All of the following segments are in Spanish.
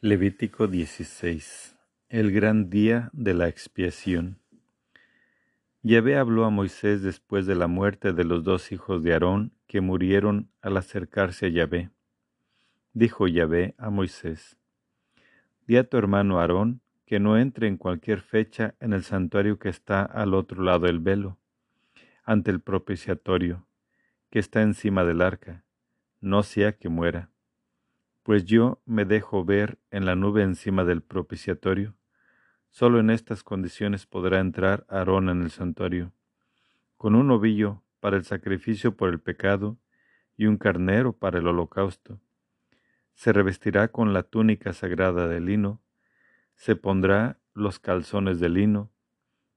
Levítico 16 El gran día de la expiación. Yahvé habló a Moisés después de la muerte de los dos hijos de Aarón que murieron al acercarse a Yahvé. Dijo Yahvé a Moisés, Di a tu hermano Aarón que no entre en cualquier fecha en el santuario que está al otro lado del velo, ante el propiciatorio, que está encima del arca, no sea que muera pues yo me dejo ver en la nube encima del propiciatorio. Solo en estas condiciones podrá entrar Aarón en el santuario, con un ovillo para el sacrificio por el pecado y un carnero para el holocausto. Se revestirá con la túnica sagrada de lino, se pondrá los calzones de lino,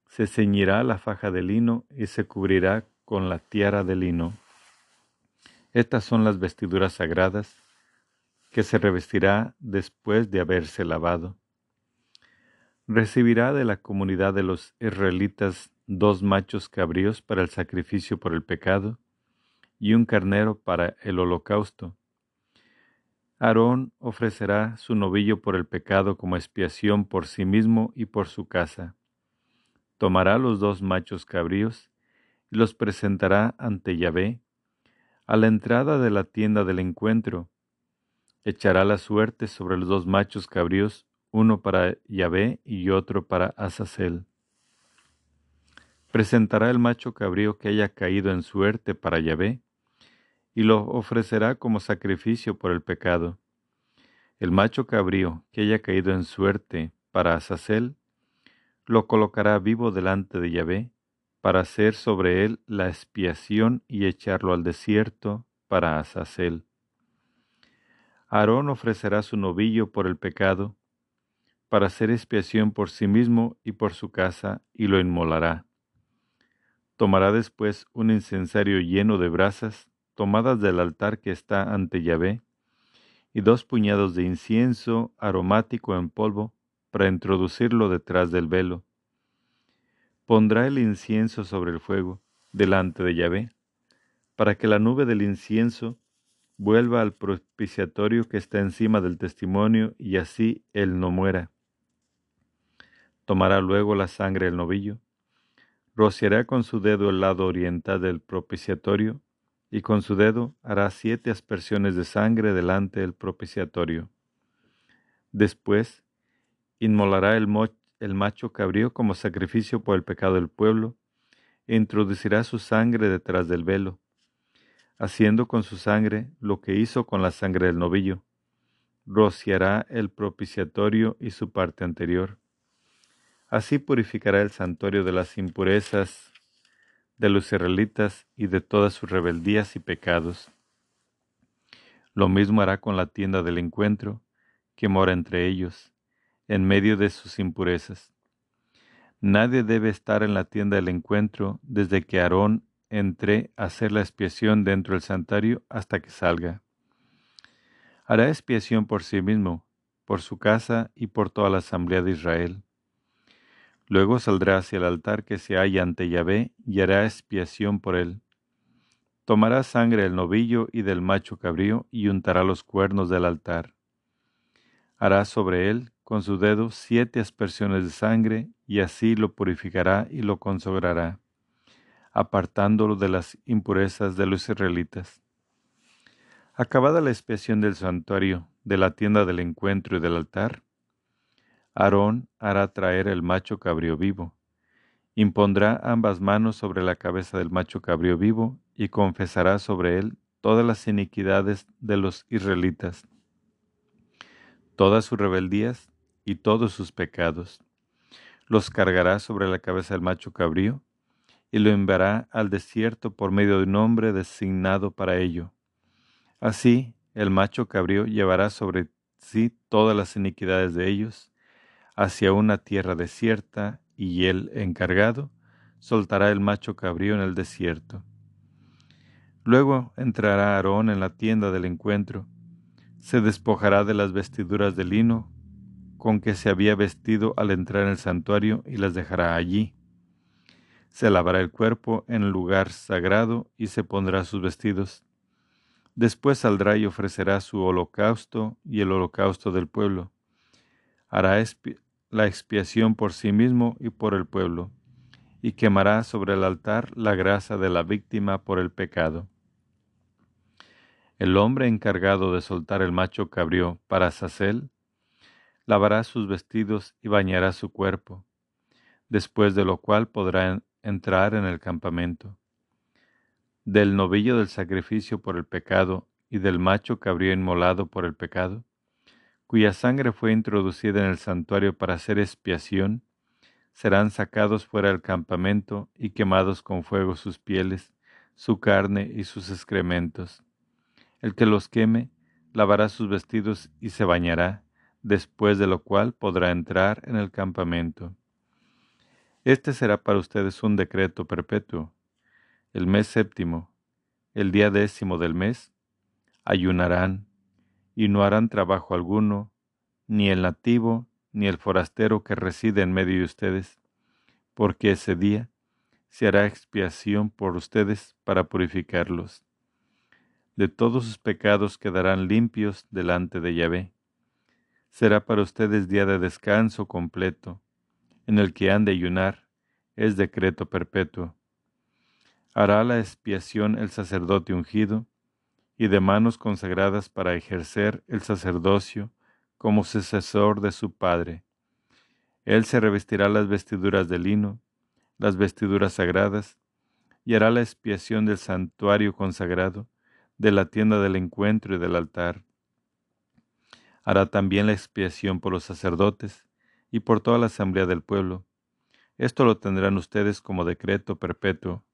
se ceñirá la faja de lino y se cubrirá con la tiara de lino. Estas son las vestiduras sagradas que se revestirá después de haberse lavado. Recibirá de la comunidad de los israelitas dos machos cabríos para el sacrificio por el pecado y un carnero para el holocausto. Aarón ofrecerá su novillo por el pecado como expiación por sí mismo y por su casa. Tomará los dos machos cabríos y los presentará ante Yahvé a la entrada de la tienda del encuentro echará la suerte sobre los dos machos cabríos, uno para Yahvé y otro para Azazel. Presentará el macho cabrío que haya caído en suerte para Yahvé, y lo ofrecerá como sacrificio por el pecado. El macho cabrío que haya caído en suerte para Azazel, lo colocará vivo delante de Yahvé, para hacer sobre él la expiación y echarlo al desierto para Azazel. Aarón ofrecerá su novillo por el pecado, para hacer expiación por sí mismo y por su casa, y lo inmolará. Tomará después un incensario lleno de brasas, tomadas del altar que está ante Yahvé, y dos puñados de incienso aromático en polvo, para introducirlo detrás del velo. Pondrá el incienso sobre el fuego, delante de Yahvé, para que la nube del incienso vuelva al propiciatorio que está encima del testimonio y así él no muera. Tomará luego la sangre del novillo, rociará con su dedo el lado oriental del propiciatorio y con su dedo hará siete aspersiones de sangre delante del propiciatorio. Después inmolará el, el macho cabrío como sacrificio por el pecado del pueblo e introducirá su sangre detrás del velo haciendo con su sangre lo que hizo con la sangre del novillo. Rociará el propiciatorio y su parte anterior. Así purificará el santuario de las impurezas de los israelitas y de todas sus rebeldías y pecados. Lo mismo hará con la tienda del encuentro, que mora entre ellos, en medio de sus impurezas. Nadie debe estar en la tienda del encuentro desde que Aarón entré a hacer la expiación dentro del santuario hasta que salga. Hará expiación por sí mismo, por su casa y por toda la asamblea de Israel. Luego saldrá hacia el altar que se halla ante Yahvé y hará expiación por él. Tomará sangre del novillo y del macho cabrío y untará los cuernos del altar. Hará sobre él con su dedo siete aspersiones de sangre y así lo purificará y lo consagrará apartándolo de las impurezas de los israelitas. Acabada la expiación del santuario, de la tienda del encuentro y del altar, Aarón hará traer el macho cabrío vivo, impondrá ambas manos sobre la cabeza del macho cabrío vivo y confesará sobre él todas las iniquidades de los israelitas, todas sus rebeldías y todos sus pecados. Los cargará sobre la cabeza del macho cabrío y lo enviará al desierto por medio de un hombre designado para ello. Así, el macho cabrío llevará sobre sí todas las iniquidades de ellos hacia una tierra desierta, y el encargado soltará el macho cabrío en el desierto. Luego entrará Aarón en la tienda del encuentro, se despojará de las vestiduras de lino con que se había vestido al entrar en el santuario y las dejará allí se lavará el cuerpo en lugar sagrado y se pondrá sus vestidos. Después saldrá y ofrecerá su holocausto y el holocausto del pueblo, hará la expiación por sí mismo y por el pueblo, y quemará sobre el altar la grasa de la víctima por el pecado. El hombre encargado de soltar el macho cabrío para Sacel, lavará sus vestidos y bañará su cuerpo, después de lo cual podrá entrar en el campamento. Del novillo del sacrificio por el pecado y del macho cabrío inmolado por el pecado, cuya sangre fue introducida en el santuario para hacer expiación, serán sacados fuera del campamento y quemados con fuego sus pieles, su carne y sus excrementos. El que los queme lavará sus vestidos y se bañará, después de lo cual podrá entrar en el campamento. Este será para ustedes un decreto perpetuo. El mes séptimo, el día décimo del mes, ayunarán y no harán trabajo alguno, ni el nativo, ni el forastero que reside en medio de ustedes, porque ese día se hará expiación por ustedes para purificarlos. De todos sus pecados quedarán limpios delante de Yahvé. Será para ustedes día de descanso completo, en el que han de ayunar, es decreto perpetuo. Hará la expiación el sacerdote ungido, y de manos consagradas para ejercer el sacerdocio como sucesor de su Padre. Él se revestirá las vestiduras de lino, las vestiduras sagradas, y hará la expiación del santuario consagrado, de la tienda del encuentro y del altar. Hará también la expiación por los sacerdotes y por toda la asamblea del pueblo. Esto lo tendrán ustedes como decreto perpetuo,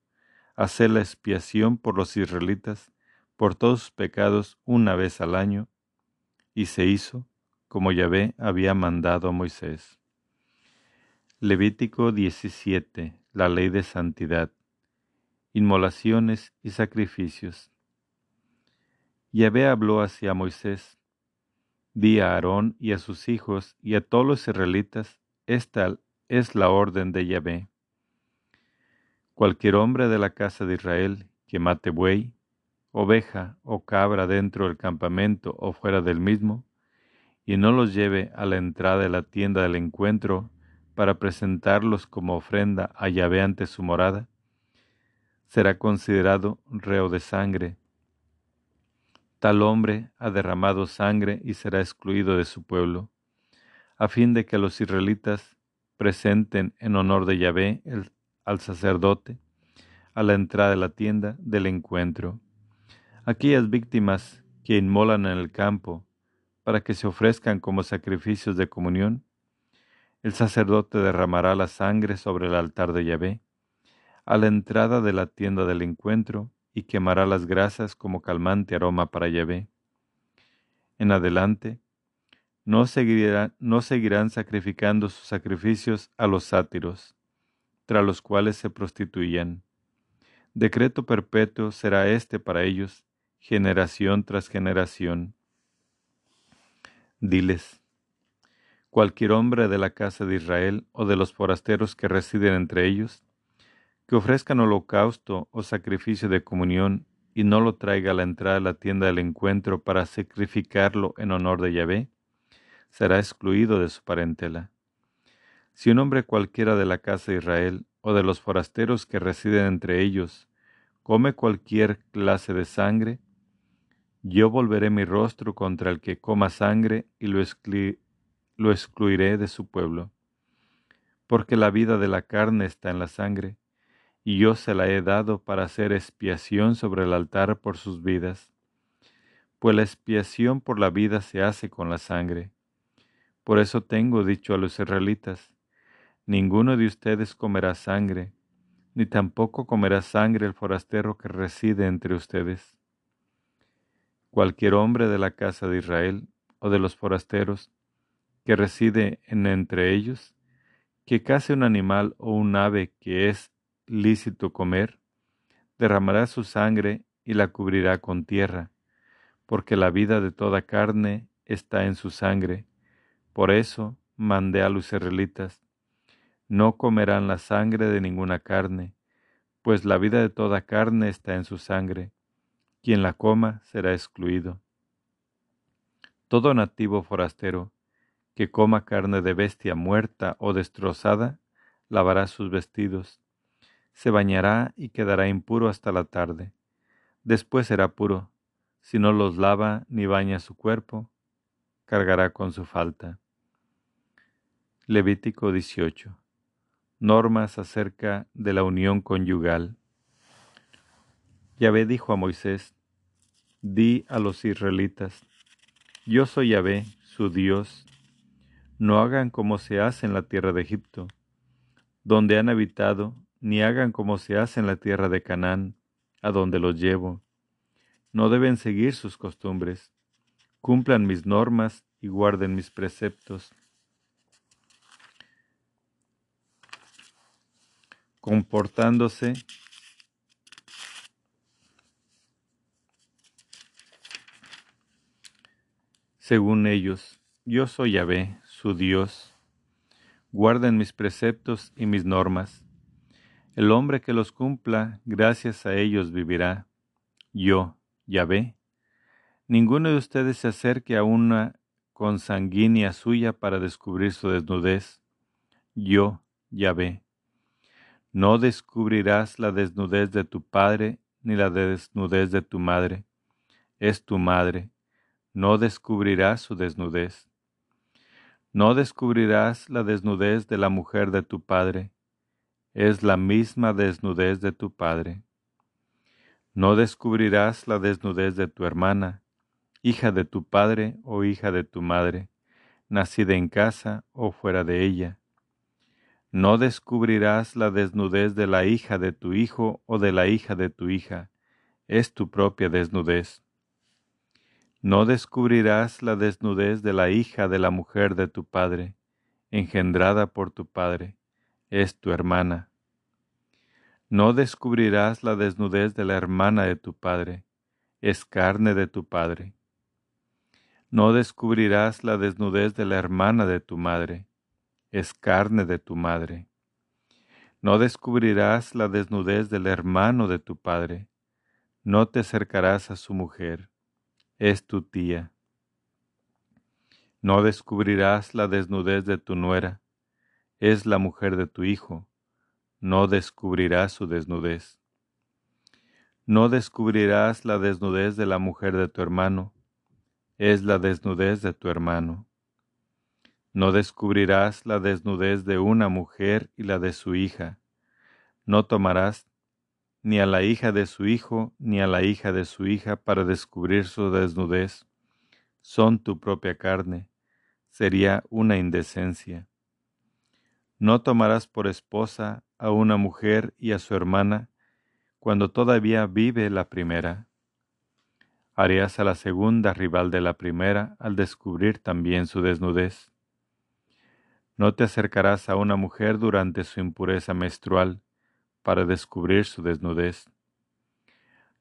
hacer la expiación por los israelitas por todos sus pecados una vez al año, y se hizo como Yahvé había mandado a Moisés. Levítico 17. La ley de santidad. Inmolaciones y sacrificios. Yahvé habló hacia Moisés. Di a Aarón y a sus hijos y a todos los israelitas, esta es la orden de Yahvé. Cualquier hombre de la casa de Israel que mate buey, oveja o cabra dentro del campamento o fuera del mismo, y no los lleve a la entrada de la tienda del encuentro para presentarlos como ofrenda a Yahvé ante su morada, será considerado reo de sangre. Tal hombre ha derramado sangre y será excluido de su pueblo, a fin de que los israelitas presenten en honor de Yahvé al sacerdote a la entrada de la tienda del encuentro. Aquellas víctimas que inmolan en el campo para que se ofrezcan como sacrificios de comunión, el sacerdote derramará la sangre sobre el altar de Yahvé, a la entrada de la tienda del encuentro, y quemará las grasas como calmante aroma para Yahvé. En adelante, no, no seguirán sacrificando sus sacrificios a los sátiros, tras los cuales se prostituían. Decreto perpetuo será este para ellos, generación tras generación. Diles, cualquier hombre de la casa de Israel o de los forasteros que residen entre ellos, que ofrezcan holocausto o sacrificio de comunión y no lo traiga a la entrada de la tienda del encuentro para sacrificarlo en honor de Yahvé, será excluido de su parentela. Si un hombre cualquiera de la casa de Israel o de los forasteros que residen entre ellos come cualquier clase de sangre, yo volveré mi rostro contra el que coma sangre y lo, lo excluiré de su pueblo. Porque la vida de la carne está en la sangre, y yo se la he dado para hacer expiación sobre el altar por sus vidas. Pues la expiación por la vida se hace con la sangre. Por eso tengo dicho a los israelitas, ninguno de ustedes comerá sangre, ni tampoco comerá sangre el forastero que reside entre ustedes cualquier hombre de la casa de Israel o de los forasteros que reside en entre ellos, que case un animal o un ave que es lícito comer, derramará su sangre y la cubrirá con tierra, porque la vida de toda carne está en su sangre. Por eso mandé a los israelitas, no comerán la sangre de ninguna carne, pues la vida de toda carne está en su sangre quien la coma será excluido. Todo nativo forastero que coma carne de bestia muerta o destrozada, lavará sus vestidos, se bañará y quedará impuro hasta la tarde. Después será puro, si no los lava ni baña su cuerpo, cargará con su falta. Levítico 18. Normas acerca de la unión conyugal. Yahvé dijo a Moisés, Di a los israelitas, Yo soy Yahvé, su Dios. No hagan como se hace en la tierra de Egipto, donde han habitado, ni hagan como se hace en la tierra de Canaán, a donde los llevo. No deben seguir sus costumbres. Cumplan mis normas y guarden mis preceptos comportándose según ellos. Yo soy Yahvé, su Dios. Guarden mis preceptos y mis normas. El hombre que los cumpla, gracias a ellos vivirá. Yo, Yahvé. Ninguno de ustedes se acerque a una consanguínea suya para descubrir su desnudez. Yo, Yahvé. No descubrirás la desnudez de tu padre ni la desnudez de tu madre. Es tu madre. No descubrirás su desnudez. No descubrirás la desnudez de la mujer de tu padre. Es la misma desnudez de tu padre. No descubrirás la desnudez de tu hermana, hija de tu padre o hija de tu madre, nacida en casa o fuera de ella no descubrirás la desnudez de la hija de tu hijo o de la hija de tu hija, es tu propia desnudez. No descubrirás la desnudez de la hija de la mujer de tu padre, engendrada por tu padre, es tu hermana. No descubrirás la desnudez de la hermana de tu padre, es carne de tu padre. No descubrirás la desnudez de la hermana de tu madre, es carne de tu madre. No descubrirás la desnudez del hermano de tu padre, no te acercarás a su mujer, es tu tía. No descubrirás la desnudez de tu nuera, es la mujer de tu hijo, no descubrirás su desnudez. No descubrirás la desnudez de la mujer de tu hermano, es la desnudez de tu hermano. No descubrirás la desnudez de una mujer y la de su hija. No tomarás ni a la hija de su hijo ni a la hija de su hija para descubrir su desnudez. Son tu propia carne. Sería una indecencia. No tomarás por esposa a una mujer y a su hermana cuando todavía vive la primera. Harías a la segunda rival de la primera al descubrir también su desnudez. No te acercarás a una mujer durante su impureza menstrual para descubrir su desnudez.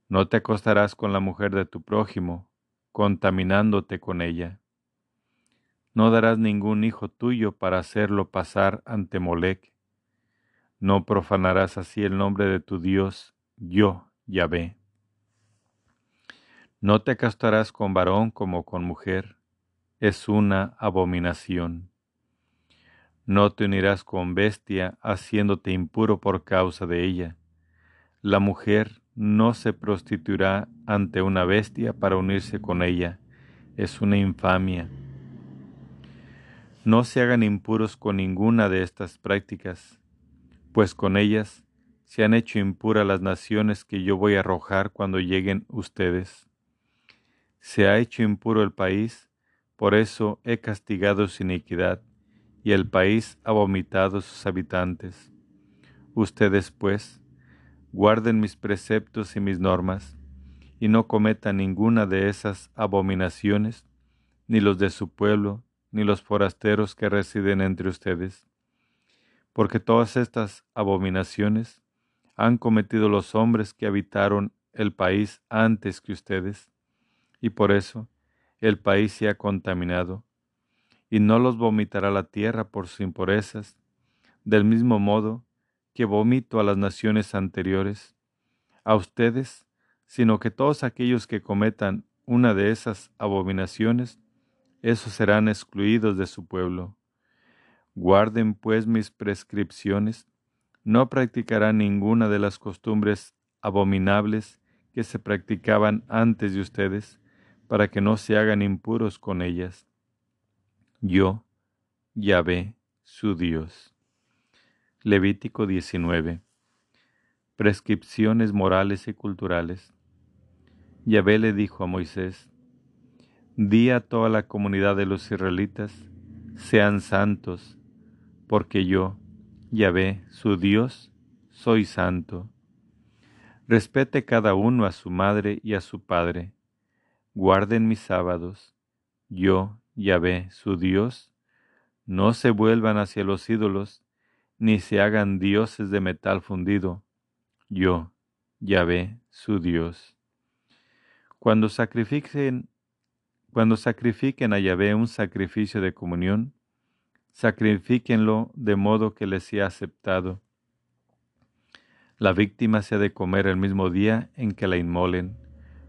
No te acostarás con la mujer de tu prójimo, contaminándote con ella. No darás ningún hijo tuyo para hacerlo pasar ante Molec. No profanarás así el nombre de tu Dios, yo, Yahvé. No te acostarás con varón como con mujer, es una abominación. No te unirás con bestia, haciéndote impuro por causa de ella. La mujer no se prostituirá ante una bestia para unirse con ella. Es una infamia. No se hagan impuros con ninguna de estas prácticas, pues con ellas se han hecho impuras las naciones que yo voy a arrojar cuando lleguen ustedes. Se ha hecho impuro el país, por eso he castigado su iniquidad y el país ha vomitado sus habitantes. Ustedes, pues, guarden mis preceptos y mis normas, y no cometan ninguna de esas abominaciones, ni los de su pueblo, ni los forasteros que residen entre ustedes, porque todas estas abominaciones han cometido los hombres que habitaron el país antes que ustedes, y por eso el país se ha contaminado, y no los vomitará la tierra por sus impurezas, del mismo modo que vomito a las naciones anteriores, a ustedes, sino que todos aquellos que cometan una de esas abominaciones esos serán excluidos de su pueblo. Guarden pues mis prescripciones, no practicarán ninguna de las costumbres abominables que se practicaban antes de ustedes, para que no se hagan impuros con ellas. Yo, Yahvé, su Dios. Levítico 19. Prescripciones morales y culturales. Yahvé le dijo a Moisés, Di a toda la comunidad de los israelitas, sean santos, porque yo, Yahvé, su Dios, soy santo. Respete cada uno a su madre y a su padre. Guarden mis sábados. Yo, Yahvé, su Dios, no se vuelvan hacia los ídolos, ni se hagan dioses de metal fundido. Yo, Yahvé, su Dios. Cuando sacrifiquen cuando sacrifiquen a Yahvé un sacrificio de comunión, sacrifíquenlo de modo que les sea aceptado. La víctima se ha de comer el mismo día en que la inmolen,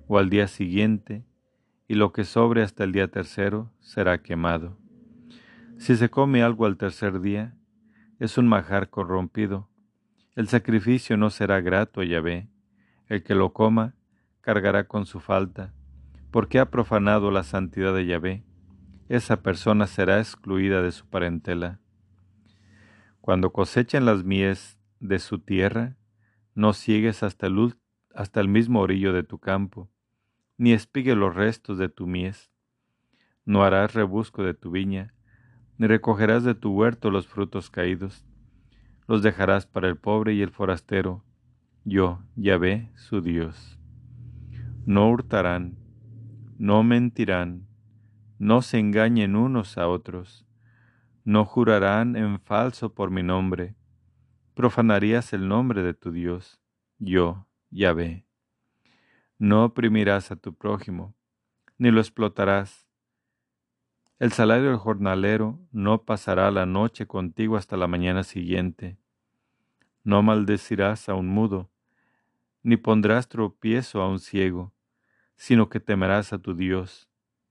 o al día siguiente, y lo que sobre hasta el día tercero será quemado. Si se come algo al tercer día, es un majar corrompido. El sacrificio no será grato a Yahvé. El que lo coma cargará con su falta porque ha profanado la santidad de Yahvé, esa persona será excluida de su parentela. Cuando cosechen las mies de su tierra, no sigues hasta el, mismo orillo de tu campo, ni espigue los restos de tu mies. No harás rebusco de tu viña, ni recogerás de tu huerto los frutos caídos. Los dejarás para el pobre y el forastero, yo, Yahvé, su Dios. No hurtarán, no mentirán, no se engañen unos a otros, no jurarán en falso por mi nombre, profanarías el nombre de tu Dios, yo, Yahvé. No oprimirás a tu prójimo, ni lo explotarás. El salario del jornalero no pasará la noche contigo hasta la mañana siguiente. No maldecirás a un mudo, ni pondrás tropiezo a un ciego sino que temerás a tu Dios,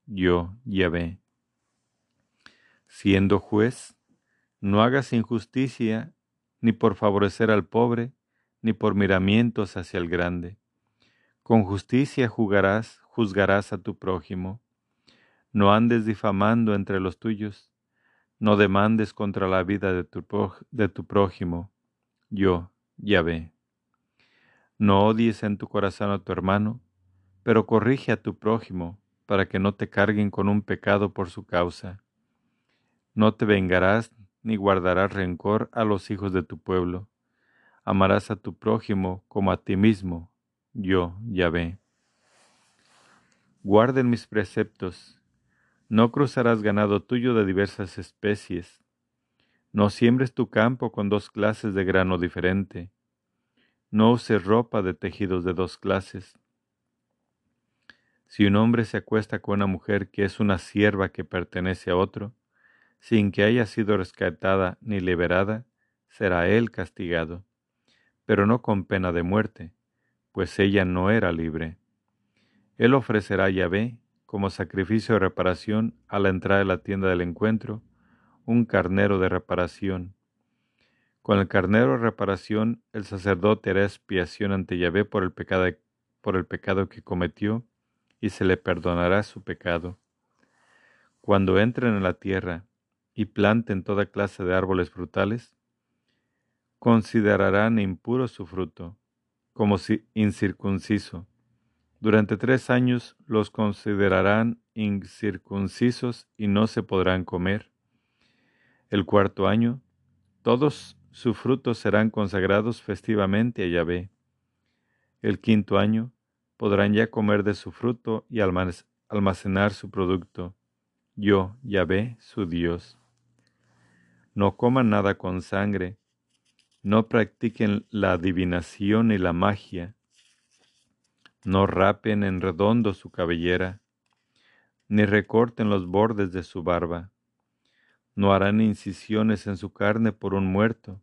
yo, Yahvé. Siendo juez, no hagas injusticia ni por favorecer al pobre, ni por miramientos hacia el grande. Con justicia juzgarás, juzgarás a tu prójimo. No andes difamando entre los tuyos, no demandes contra la vida de tu, de tu prójimo, yo, Yahvé. No odies en tu corazón a tu hermano, pero corrige a tu prójimo para que no te carguen con un pecado por su causa. No te vengarás ni guardarás rencor a los hijos de tu pueblo. Amarás a tu prójimo como a ti mismo, yo, Yahvé. Guarden mis preceptos. No cruzarás ganado tuyo de diversas especies. No siembres tu campo con dos clases de grano diferente. No uses ropa de tejidos de dos clases si un hombre se acuesta con una mujer que es una sierva que pertenece a otro, sin que haya sido rescatada ni liberada, será él castigado, pero no con pena de muerte, pues ella no era libre. Él ofrecerá a Yahvé, como sacrificio de reparación a la entrada de la tienda del encuentro, un carnero de reparación. Con el carnero de reparación, el sacerdote hará expiación ante Yahvé por el pecado, por el pecado que cometió y se le perdonará su pecado. Cuando entren en la tierra y planten toda clase de árboles frutales, considerarán impuro su fruto, como si incircunciso. Durante tres años los considerarán incircuncisos y no se podrán comer. El cuarto año, todos sus frutos serán consagrados festivamente a Yahvé. El quinto año, podrán ya comer de su fruto y almacenar su producto. Yo, Yahvé, su Dios. No coman nada con sangre, no practiquen la adivinación y la magia, no rapen en redondo su cabellera, ni recorten los bordes de su barba, no harán incisiones en su carne por un muerto,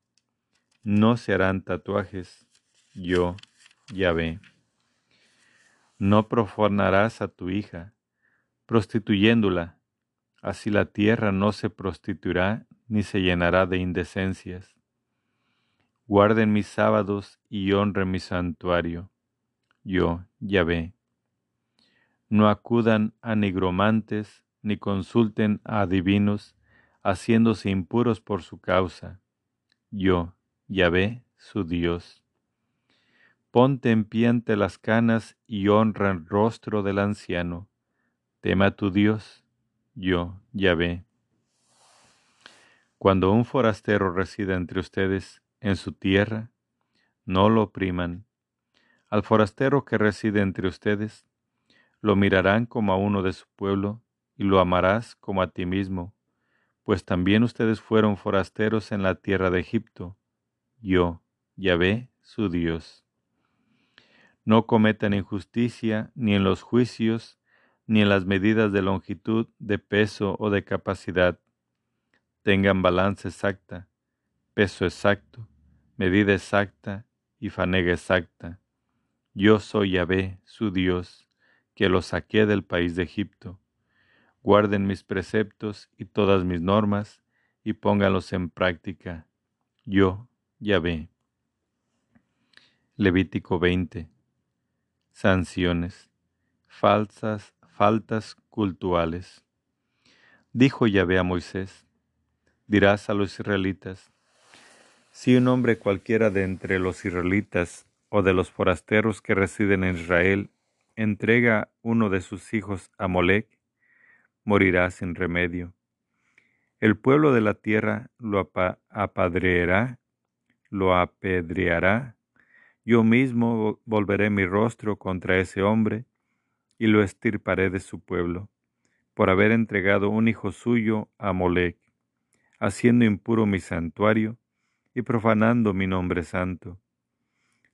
no se harán tatuajes, yo, Yahvé. No profanarás a tu hija, prostituyéndola, Así la tierra no se prostituirá ni se llenará de indecencias. Guarden mis sábados y honren mi santuario. Yo, Yahvé. No acudan a nigromantes ni consulten a adivinos, haciéndose impuros por su causa. Yo, Yahvé, su Dios. Ponte en pie ante las canas y honra el rostro del anciano. Tema tu Dios yo, Yahvé. Cuando un forastero resida entre ustedes en su tierra, no lo opriman. Al forastero que reside entre ustedes, lo mirarán como a uno de su pueblo y lo amarás como a ti mismo, pues también ustedes fueron forasteros en la tierra de Egipto. Yo, Yahvé, su Dios. No cometan injusticia ni en los juicios, ni en las medidas de longitud, de peso o de capacidad. Tengan balanza exacta, peso exacto, medida exacta y fanega exacta. Yo soy Yahvé, su Dios, que los saqué del país de Egipto. Guarden mis preceptos y todas mis normas y pónganlos en práctica. Yo, Yahvé. Levítico 20. Sanciones. Falsas faltas cultuales. Dijo Yahvé a Moisés, dirás a los israelitas, si un hombre cualquiera de entre los israelitas o de los forasteros que residen en Israel entrega uno de sus hijos a Molec, morirá sin remedio. El pueblo de la tierra lo apadreará, lo apedreará. Yo mismo volveré mi rostro contra ese hombre y lo estirparé de su pueblo, por haber entregado un hijo suyo a Molec, haciendo impuro mi santuario y profanando mi nombre santo.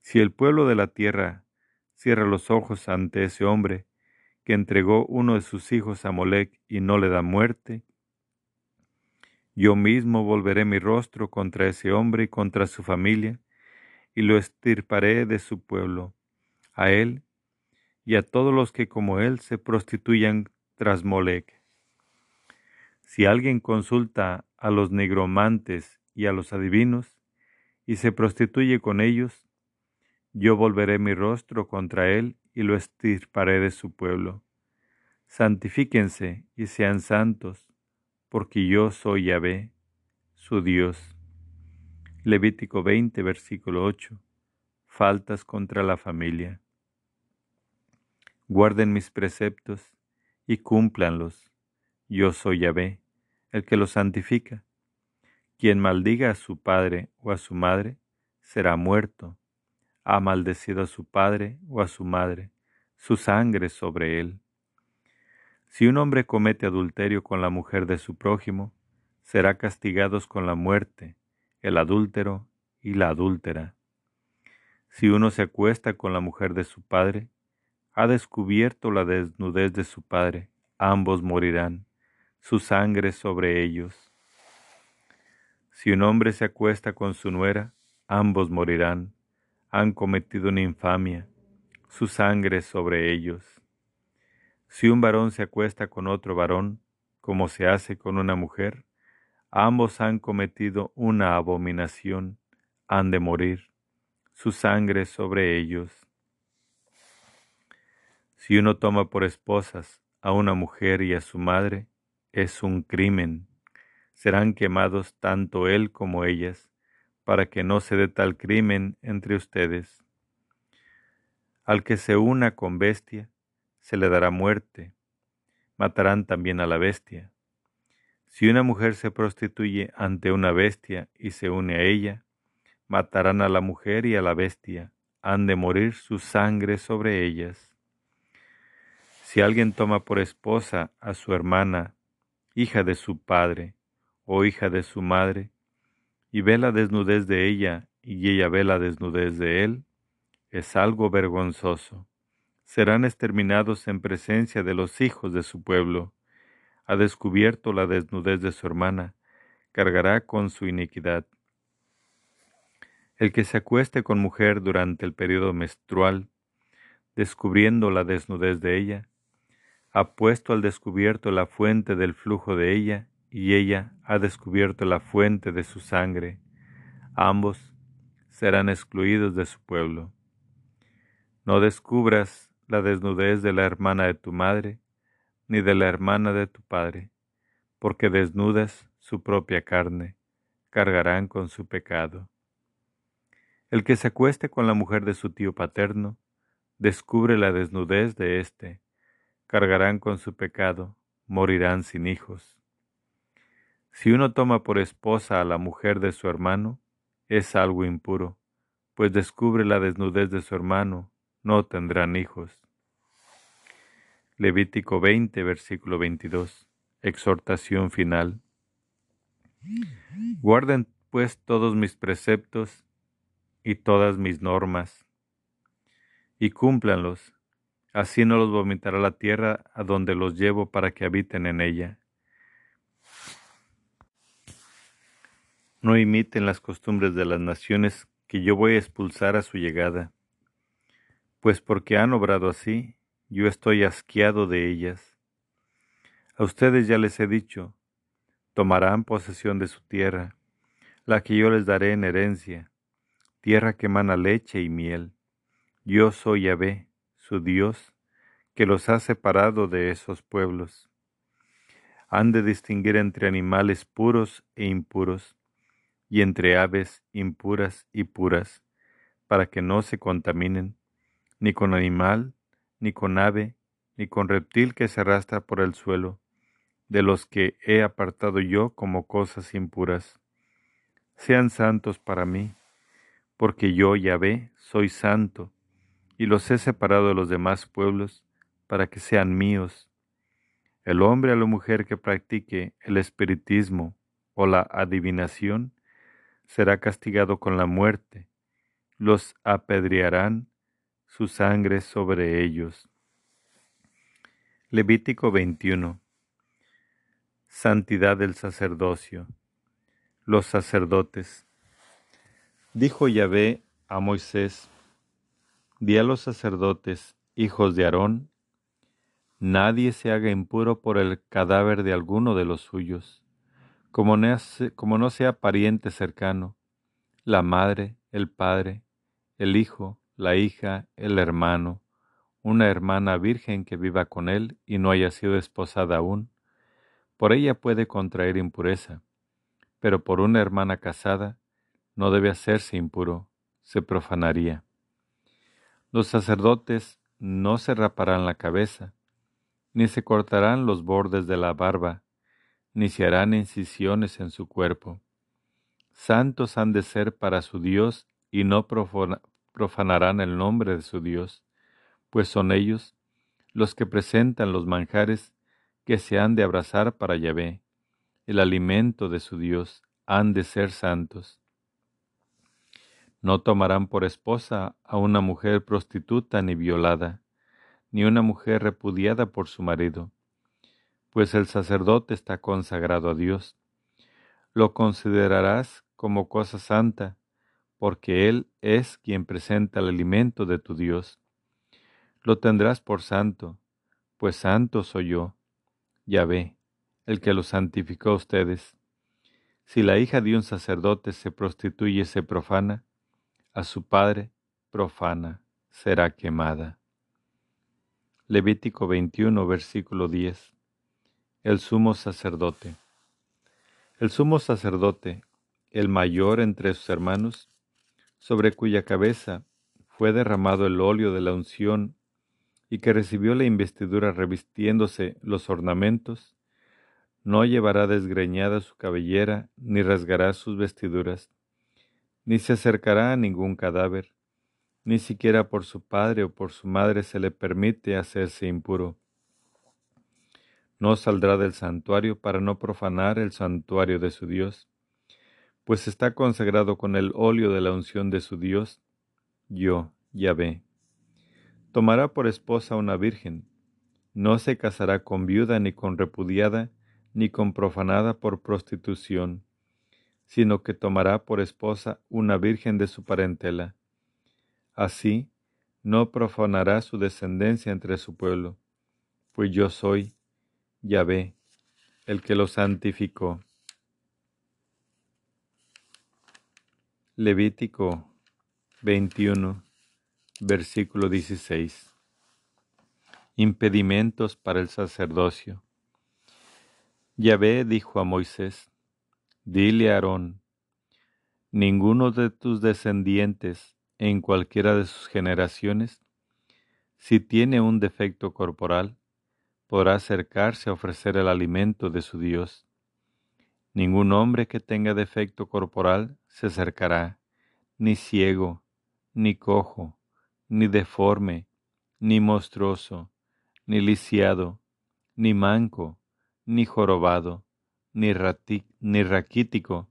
Si el pueblo de la tierra cierra los ojos ante ese hombre que entregó uno de sus hijos a Molec y no le da muerte, yo mismo volveré mi rostro contra ese hombre y contra su familia, y lo estirparé de su pueblo, a él y a todos los que como él se prostituyan tras Molec. Si alguien consulta a los negromantes y a los adivinos, y se prostituye con ellos, yo volveré mi rostro contra él y lo estirparé de su pueblo. Santifíquense y sean santos, porque yo soy Yahvé, su Dios. Levítico 20, versículo 8. Faltas contra la familia guarden mis preceptos y cúmplanlos. Yo soy Yahvé, el que los santifica. Quien maldiga a su padre o a su madre, será muerto. Ha maldecido a su padre o a su madre, su sangre sobre él. Si un hombre comete adulterio con la mujer de su prójimo, será castigados con la muerte, el adúltero y la adúltera. Si uno se acuesta con la mujer de su padre, ha descubierto la desnudez de su padre, ambos morirán, su sangre sobre ellos. Si un hombre se acuesta con su nuera, ambos morirán, han cometido una infamia, su sangre sobre ellos. Si un varón se acuesta con otro varón, como se hace con una mujer, ambos han cometido una abominación, han de morir, su sangre sobre ellos. Si uno toma por esposas a una mujer y a su madre, es un crimen. Serán quemados tanto él como ellas, para que no se dé tal crimen entre ustedes. Al que se una con bestia, se le dará muerte. Matarán también a la bestia. Si una mujer se prostituye ante una bestia y se une a ella, matarán a la mujer y a la bestia, han de morir su sangre sobre ellas. Si alguien toma por esposa a su hermana, hija de su padre o hija de su madre, y ve la desnudez de ella y ella ve la desnudez de él, es algo vergonzoso. Serán exterminados en presencia de los hijos de su pueblo. Ha descubierto la desnudez de su hermana, cargará con su iniquidad. El que se acueste con mujer durante el periodo menstrual, descubriendo la desnudez de ella, ha puesto al descubierto la fuente del flujo de ella, y ella ha descubierto la fuente de su sangre. Ambos serán excluidos de su pueblo. No descubras la desnudez de la hermana de tu madre, ni de la hermana de tu padre, porque desnudas su propia carne, cargarán con su pecado. El que se acueste con la mujer de su tío paterno, descubre la desnudez de éste, cargarán con su pecado, morirán sin hijos. Si uno toma por esposa a la mujer de su hermano, es algo impuro, pues descubre la desnudez de su hermano, no tendrán hijos. Levítico 20, versículo 22. Exhortación final. Guarden pues todos mis preceptos y todas mis normas, y cúmplanlos, Así no los vomitará la tierra a donde los llevo para que habiten en ella. No imiten las costumbres de las naciones que yo voy a expulsar a su llegada, pues porque han obrado así, yo estoy asqueado de ellas. A ustedes ya les he dicho, tomarán posesión de su tierra, la que yo les daré en herencia, tierra que emana leche y miel. Yo soy Yahvé, su Dios, que los ha separado de esos pueblos. Han de distinguir entre animales puros e impuros, y entre aves impuras y puras, para que no se contaminen, ni con animal, ni con ave, ni con reptil que se arrastra por el suelo, de los que he apartado yo como cosas impuras. Sean santos para mí, porque yo, Yahvé, soy santo, y los he separado de los demás pueblos para que sean míos. El hombre a la mujer que practique el espiritismo o la adivinación será castigado con la muerte. Los apedrearán su sangre sobre ellos. Levítico 21. Santidad del sacerdocio. Los sacerdotes. Dijo Yahvé a Moisés, Di a los sacerdotes, hijos de Aarón, nadie se haga impuro por el cadáver de alguno de los suyos, como no, como no sea pariente cercano, la madre, el padre, el hijo, la hija, el hermano, una hermana virgen que viva con él y no haya sido esposada aún, por ella puede contraer impureza, pero por una hermana casada no debe hacerse impuro, se profanaría. Los sacerdotes no se raparán la cabeza, ni se cortarán los bordes de la barba, ni se harán incisiones en su cuerpo. Santos han de ser para su Dios y no profanarán el nombre de su Dios, pues son ellos los que presentan los manjares que se han de abrazar para Yahvé, el alimento de su Dios, han de ser santos. No tomarán por esposa a una mujer prostituta ni violada, ni una mujer repudiada por su marido, pues el sacerdote está consagrado a Dios. Lo considerarás como cosa santa, porque Él es quien presenta el alimento de tu Dios. Lo tendrás por santo, pues santo soy yo, Yahvé, el que lo santificó a ustedes. Si la hija de un sacerdote se prostituye y se profana, a su padre profana será quemada. Levítico 21, versículo 10. El sumo sacerdote. El sumo sacerdote, el mayor entre sus hermanos, sobre cuya cabeza fue derramado el óleo de la unción y que recibió la investidura revistiéndose los ornamentos, no llevará desgreñada su cabellera ni rasgará sus vestiduras ni se acercará a ningún cadáver, ni siquiera por su padre o por su madre se le permite hacerse impuro. No saldrá del santuario para no profanar el santuario de su Dios, pues está consagrado con el óleo de la unción de su Dios, yo, Yahvé. Tomará por esposa una virgen, no se casará con viuda ni con repudiada, ni con profanada por prostitución sino que tomará por esposa una virgen de su parentela. Así, no profanará su descendencia entre su pueblo, pues yo soy Yahvé, el que los santificó. Levítico 21, versículo 16. Impedimentos para el sacerdocio. Yahvé dijo a Moisés, dile a Aarón, ninguno de tus descendientes en cualquiera de sus generaciones, si tiene un defecto corporal, podrá acercarse a ofrecer el alimento de su Dios. Ningún hombre que tenga defecto corporal se acercará, ni ciego, ni cojo, ni deforme, ni monstruoso, ni lisiado, ni manco, ni jorobado, ni, raquítico,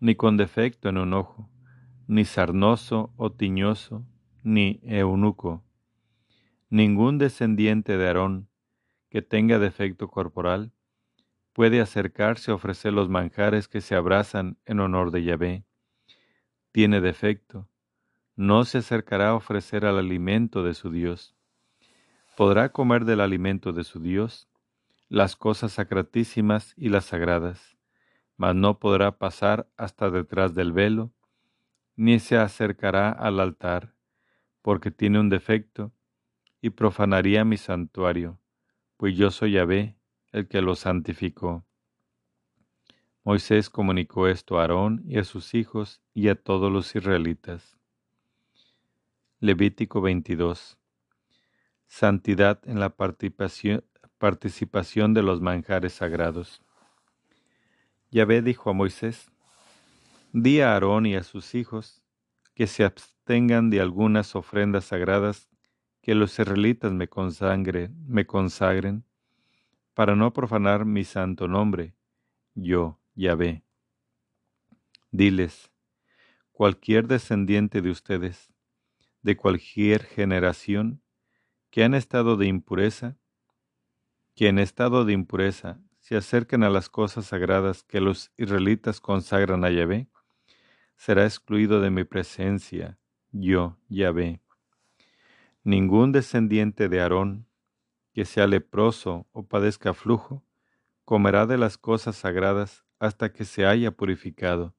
ni con defecto en un ojo, ni sarnoso o tiñoso, ni eunuco. Ningún descendiente de Aarón que tenga defecto corporal puede acercarse a ofrecer los manjares que se abrazan en honor de Yahvé. Tiene defecto, no se acercará a ofrecer al alimento de su Dios. Podrá comer del alimento de su Dios, las cosas sacratísimas y las sagradas, mas no podrá pasar hasta detrás del velo, ni se acercará al altar, porque tiene un defecto, y profanaría mi santuario, pues yo soy Yahvé, el que lo santificó. Moisés comunicó esto a Aarón y a sus hijos y a todos los israelitas. Levítico 22. Santidad en la participación, de los manjares sagrados. Yahvé dijo a Moisés, Di a Aarón y a sus hijos que se abstengan de algunas ofrendas sagradas que los israelitas me, consagren, me consagren, para no profanar mi santo nombre, yo, Yahvé. Diles, cualquier descendiente de ustedes, de cualquier generación, que han estado de impureza, que en estado de impureza se acerquen a las cosas sagradas que los israelitas consagran a Yahvé, será excluido de mi presencia, yo, Yahvé. Ningún descendiente de Aarón, que sea leproso o padezca flujo, comerá de las cosas sagradas hasta que se haya purificado.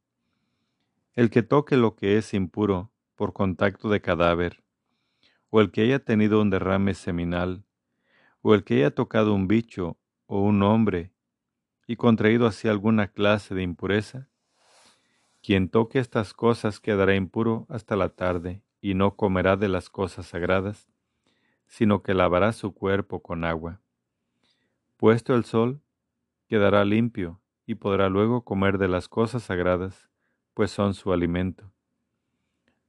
El que toque lo que es impuro por contacto de cadáver, o el que haya tenido un derrame seminal, o el que haya tocado un bicho o un hombre y contraído así alguna clase de impureza, quien toque estas cosas quedará impuro hasta la tarde y no comerá de las cosas sagradas, sino que lavará su cuerpo con agua. Puesto el sol, quedará limpio y podrá luego comer de las cosas sagradas, pues son su alimento.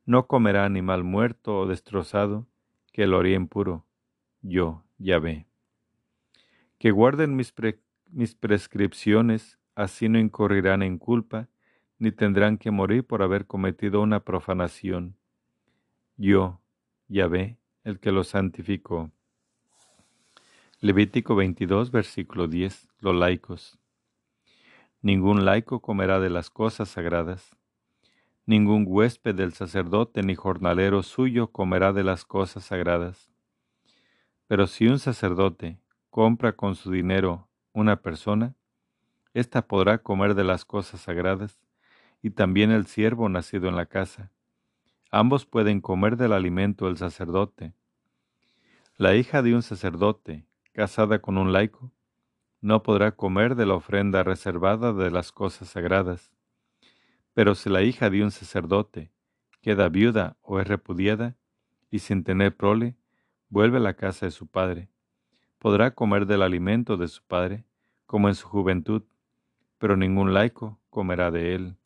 No comerá animal muerto o destrozado que lo haría impuro, yo, Yahvé. Que guarden mis, mis prescripciones, así no incurrirán en culpa, ni tendrán que morir por haber cometido una profanación. Yo, Yahvé, el que los santificó. Levítico 22, versículo 10. Los laicos. Ningún laico comerá de las cosas sagradas. Ningún huésped del sacerdote ni jornalero suyo comerá de las cosas sagradas. Pero si un sacerdote compra con su dinero una persona, ésta podrá comer de las cosas sagradas, y también el siervo nacido en la casa. Ambos pueden comer del alimento del sacerdote. La hija de un sacerdote, casada con un laico, no podrá comer de la ofrenda reservada de las cosas sagradas. Pero si la hija de un sacerdote queda viuda o es repudiada, y sin tener prole, vuelve a la casa de su padre. Podrá comer del alimento de su padre, como en su juventud, pero ningún laico comerá de él.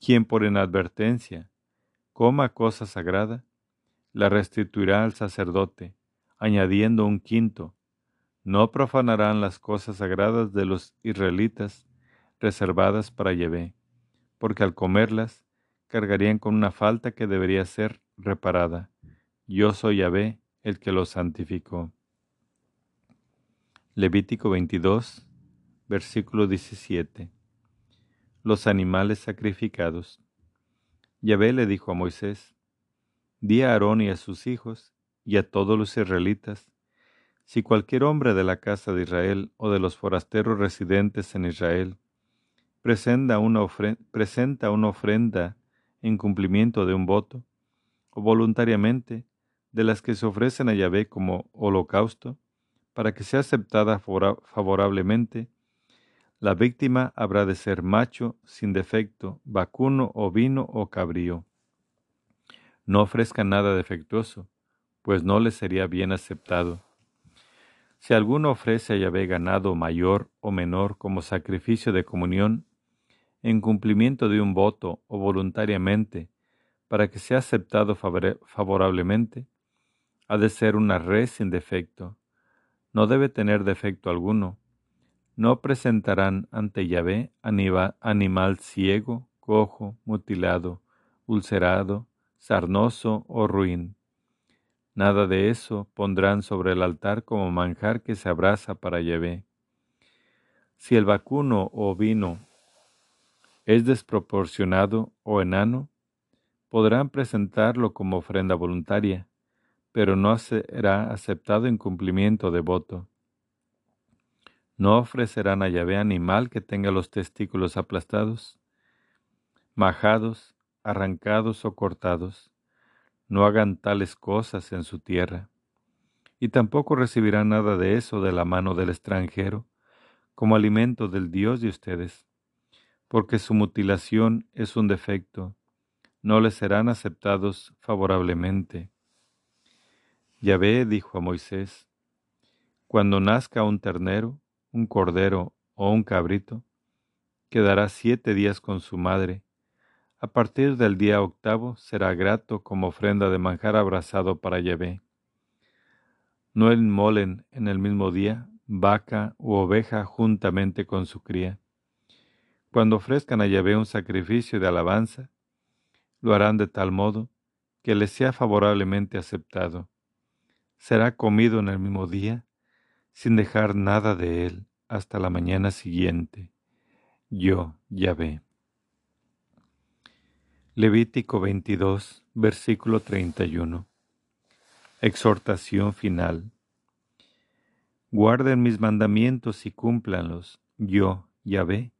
Quien por inadvertencia coma cosa sagrada, la restituirá al sacerdote, añadiendo un quinto. No profanarán las cosas sagradas de los israelitas reservadas para Yahvé, porque al comerlas cargarían con una falta que debería ser reparada. Yo soy Yahvé, el que los santificó. Levítico 22, versículo 17. Los animales sacrificados. Yahvé le dijo a Moisés, Di a Aarón y a sus hijos y a todos los israelitas, Si cualquier hombre de la casa de Israel o de los forasteros residentes en Israel presenta una, presenta una ofrenda en cumplimiento de un voto, o voluntariamente, de las que se ofrecen a Yahvé como holocausto, para que sea aceptada favorablemente, la víctima habrá de ser macho, sin defecto, vacuno, ovino o cabrío. No ofrezca nada defectuoso, pues no le sería bien aceptado. Si alguno ofrece a Yahvé ganado mayor o menor como sacrificio de comunión, en cumplimiento de un voto o voluntariamente, para que sea aceptado favorablemente, ha de ser una red sin defecto. No debe tener defecto alguno. No presentarán ante Yahvé animal ciego, cojo, mutilado, ulcerado, sarnoso o ruin. Nada de eso pondrán sobre el altar como manjar que se abraza para Yahvé. Si el vacuno o vino es desproporcionado o enano, podrán presentarlo como ofrenda voluntaria, pero no será aceptado en cumplimiento de voto. No ofrecerán a Yahvé animal que tenga los testículos aplastados, majados, arrancados o cortados. No hagan tales cosas en su tierra. Y tampoco recibirán nada de eso de la mano del extranjero, como alimento del Dios de ustedes porque su mutilación es un defecto, no les serán aceptados favorablemente. Yahvé dijo a Moisés, Cuando nazca un ternero, un cordero o un cabrito, quedará siete días con su madre. A partir del día octavo será grato como ofrenda de manjar abrazado para Yahvé. No inmolen en el mismo día vaca u oveja juntamente con su cría cuando ofrezcan a Yahvé un sacrificio de alabanza, lo harán de tal modo que les sea favorablemente aceptado. Será comido en el mismo día, sin dejar nada de él hasta la mañana siguiente. Yo, Yahvé. Levítico 22, versículo 31. Exhortación final. Guarden mis mandamientos y cúmplanlos, yo, Yahvé,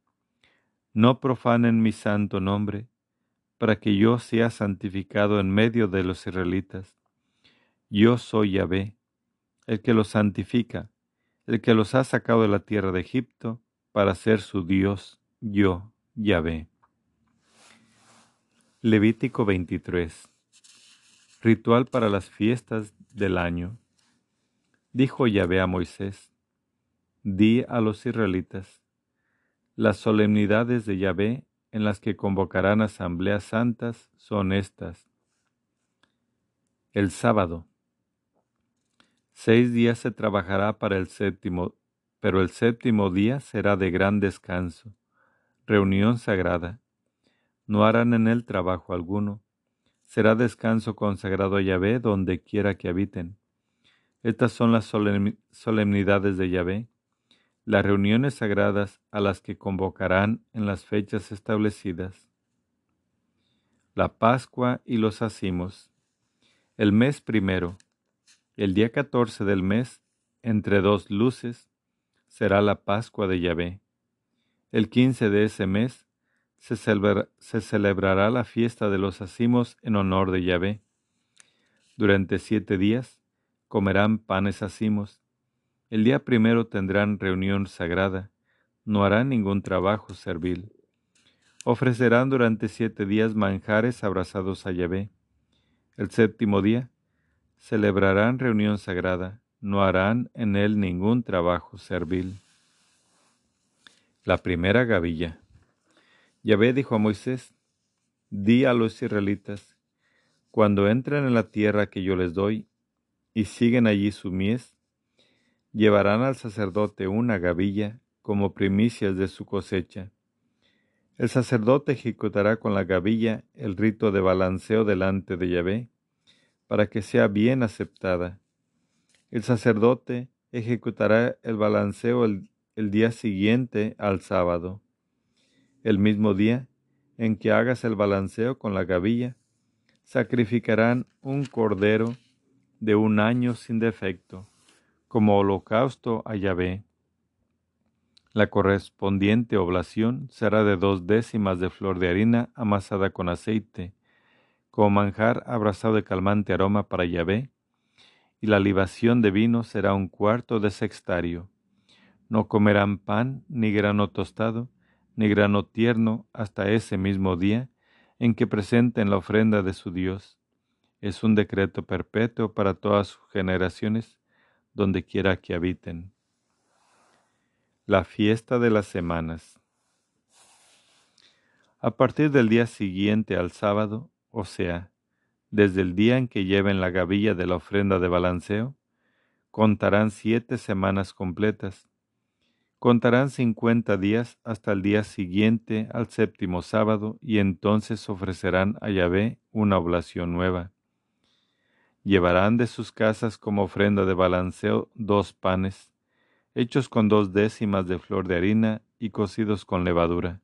no profanen mi santo nombre, para que yo sea santificado en medio de los israelitas. Yo soy Yahvé, el que los santifica, el que los ha sacado de la tierra de Egipto para ser su Dios, yo, Yahvé. Levítico 23 Ritual para las fiestas del año. Dijo Yahvé a Moisés, di a los israelitas, las solemnidades de Yahvé en las que convocarán asambleas santas son estas. El sábado. Seis días se trabajará para el séptimo, pero el séptimo día será de gran descanso, reunión sagrada. No harán en él trabajo alguno. Será descanso consagrado a Yahvé donde quiera que habiten. Estas son las solemnidades de Yahvé las reuniones sagradas a las que convocarán en las fechas establecidas. La Pascua y los Acimos. El mes primero, el día catorce del mes, entre dos luces, será la Pascua de Yahvé. El quince de ese mes se, se celebrará la fiesta de los Acimos en honor de Yahvé. Durante siete días comerán panes acimos el día primero tendrán reunión sagrada, no harán ningún trabajo servil. Ofrecerán durante siete días manjares abrazados a Yahvé. El séptimo día celebrarán reunión sagrada, no harán en él ningún trabajo servil. La primera gavilla. Yahvé dijo a Moisés, di a los israelitas, cuando entren en la tierra que yo les doy y siguen allí su mies, llevarán al sacerdote una gavilla como primicias de su cosecha. El sacerdote ejecutará con la gavilla el rito de balanceo delante de Yahvé, para que sea bien aceptada. El sacerdote ejecutará el balanceo el, día siguiente al sábado. El mismo día en que hagas el balanceo con la gavilla, sacrificarán un cordero de un año sin defecto como holocausto a Yahvé. La correspondiente oblación será de dos décimas de flor de harina amasada con aceite, como manjar abrazado de calmante aroma para Yahvé, y la libación de vino será un cuarto de sextario. No comerán pan, ni grano tostado, ni grano tierno hasta ese mismo día en que presenten la ofrenda de su Dios. Es un decreto perpetuo para todas sus generaciones, donde quiera que habiten. La fiesta de las semanas. A partir del día siguiente al sábado, o sea, desde el día en que lleven la gavilla de la ofrenda de balanceo, contarán siete semanas completas. Contarán cincuenta días hasta el día siguiente al séptimo sábado y entonces ofrecerán a Yahvé una oblación nueva. Llevarán de sus casas como ofrenda de balanceo dos panes, hechos con dos décimas de flor de harina y cocidos con levadura,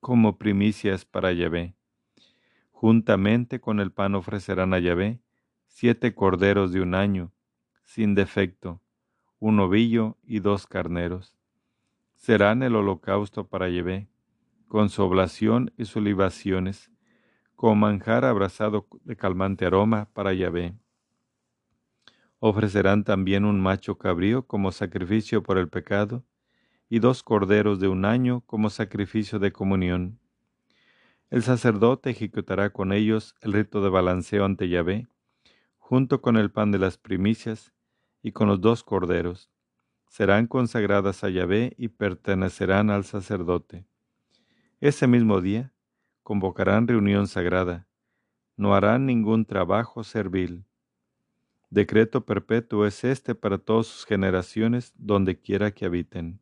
como primicias para Yahvé. Juntamente con el pan ofrecerán a Yahvé siete corderos de un año, sin defecto, un ovillo y dos carneros. Serán el holocausto para Yahvé, con su oblación y sus libaciones, con manjar abrazado de calmante aroma para Yahvé. Ofrecerán también un macho cabrío como sacrificio por el pecado, y dos corderos de un año como sacrificio de comunión. El sacerdote ejecutará con ellos el rito de balanceo ante Yahvé, junto con el pan de las primicias y con los dos corderos. Serán consagradas a Yahvé y pertenecerán al sacerdote. Ese mismo día convocarán reunión sagrada. No harán ningún trabajo servil Decreto perpetuo es este para todas sus generaciones, donde quiera que habiten.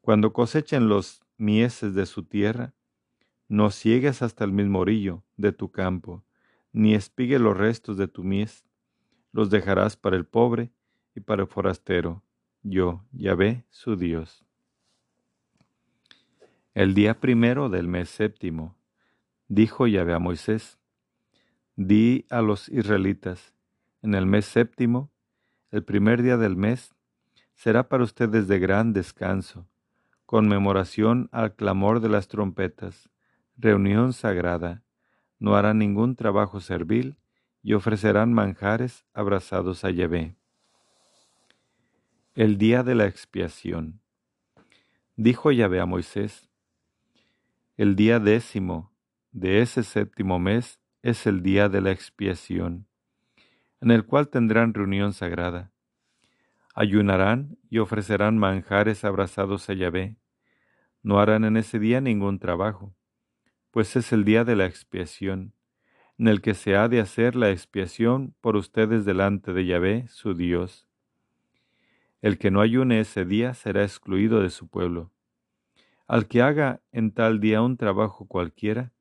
Cuando cosechen los mieses de su tierra, no ciegues hasta el mismo orillo de tu campo, ni espigue los restos de tu mies. Los dejarás para el pobre y para el forastero. Yo, Yahvé, su Dios. El día primero del mes séptimo, dijo Yahvé a Moisés, di a los israelitas, en el mes séptimo, el primer día del mes, será para ustedes de gran descanso, conmemoración al clamor de las trompetas, reunión sagrada, no harán ningún trabajo servil y ofrecerán manjares abrazados a Yahvé. El día de la expiación. Dijo Yahvé a Moisés, el día décimo de ese séptimo mes es el día de la expiación en el cual tendrán reunión sagrada. Ayunarán y ofrecerán manjares abrazados a Yahvé. No harán en ese día ningún trabajo, pues es el día de la expiación, en el que se ha de hacer la expiación por ustedes delante de Yahvé, su Dios. El que no ayune ese día será excluido de su pueblo. Al que haga en tal día un trabajo cualquiera,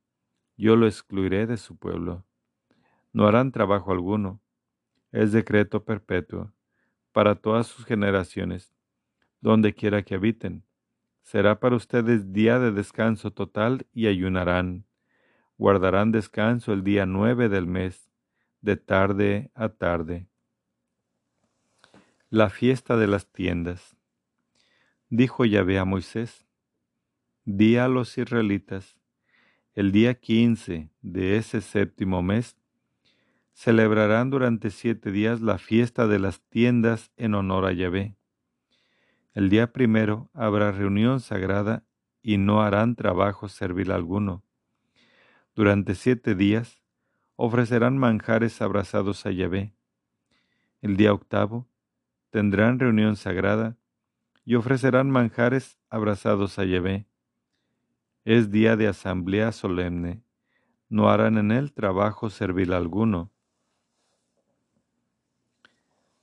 yo lo excluiré de su pueblo. No harán trabajo alguno, es decreto perpetuo para todas sus generaciones, donde quiera que habiten. Será para ustedes día de descanso total y ayunarán. Guardarán descanso el día nueve del mes, de tarde a tarde. La fiesta de las tiendas. Dijo Yahvé a Moisés, di a los israelitas, el día quince de ese séptimo mes celebrarán durante siete días la fiesta de las tiendas en honor a Yahvé. El día primero habrá reunión sagrada y no harán trabajo servil alguno. Durante siete días ofrecerán manjares abrazados a Yahvé. El día octavo tendrán reunión sagrada y ofrecerán manjares abrazados a Yahvé. Es día de asamblea solemne, no harán en él trabajo servil alguno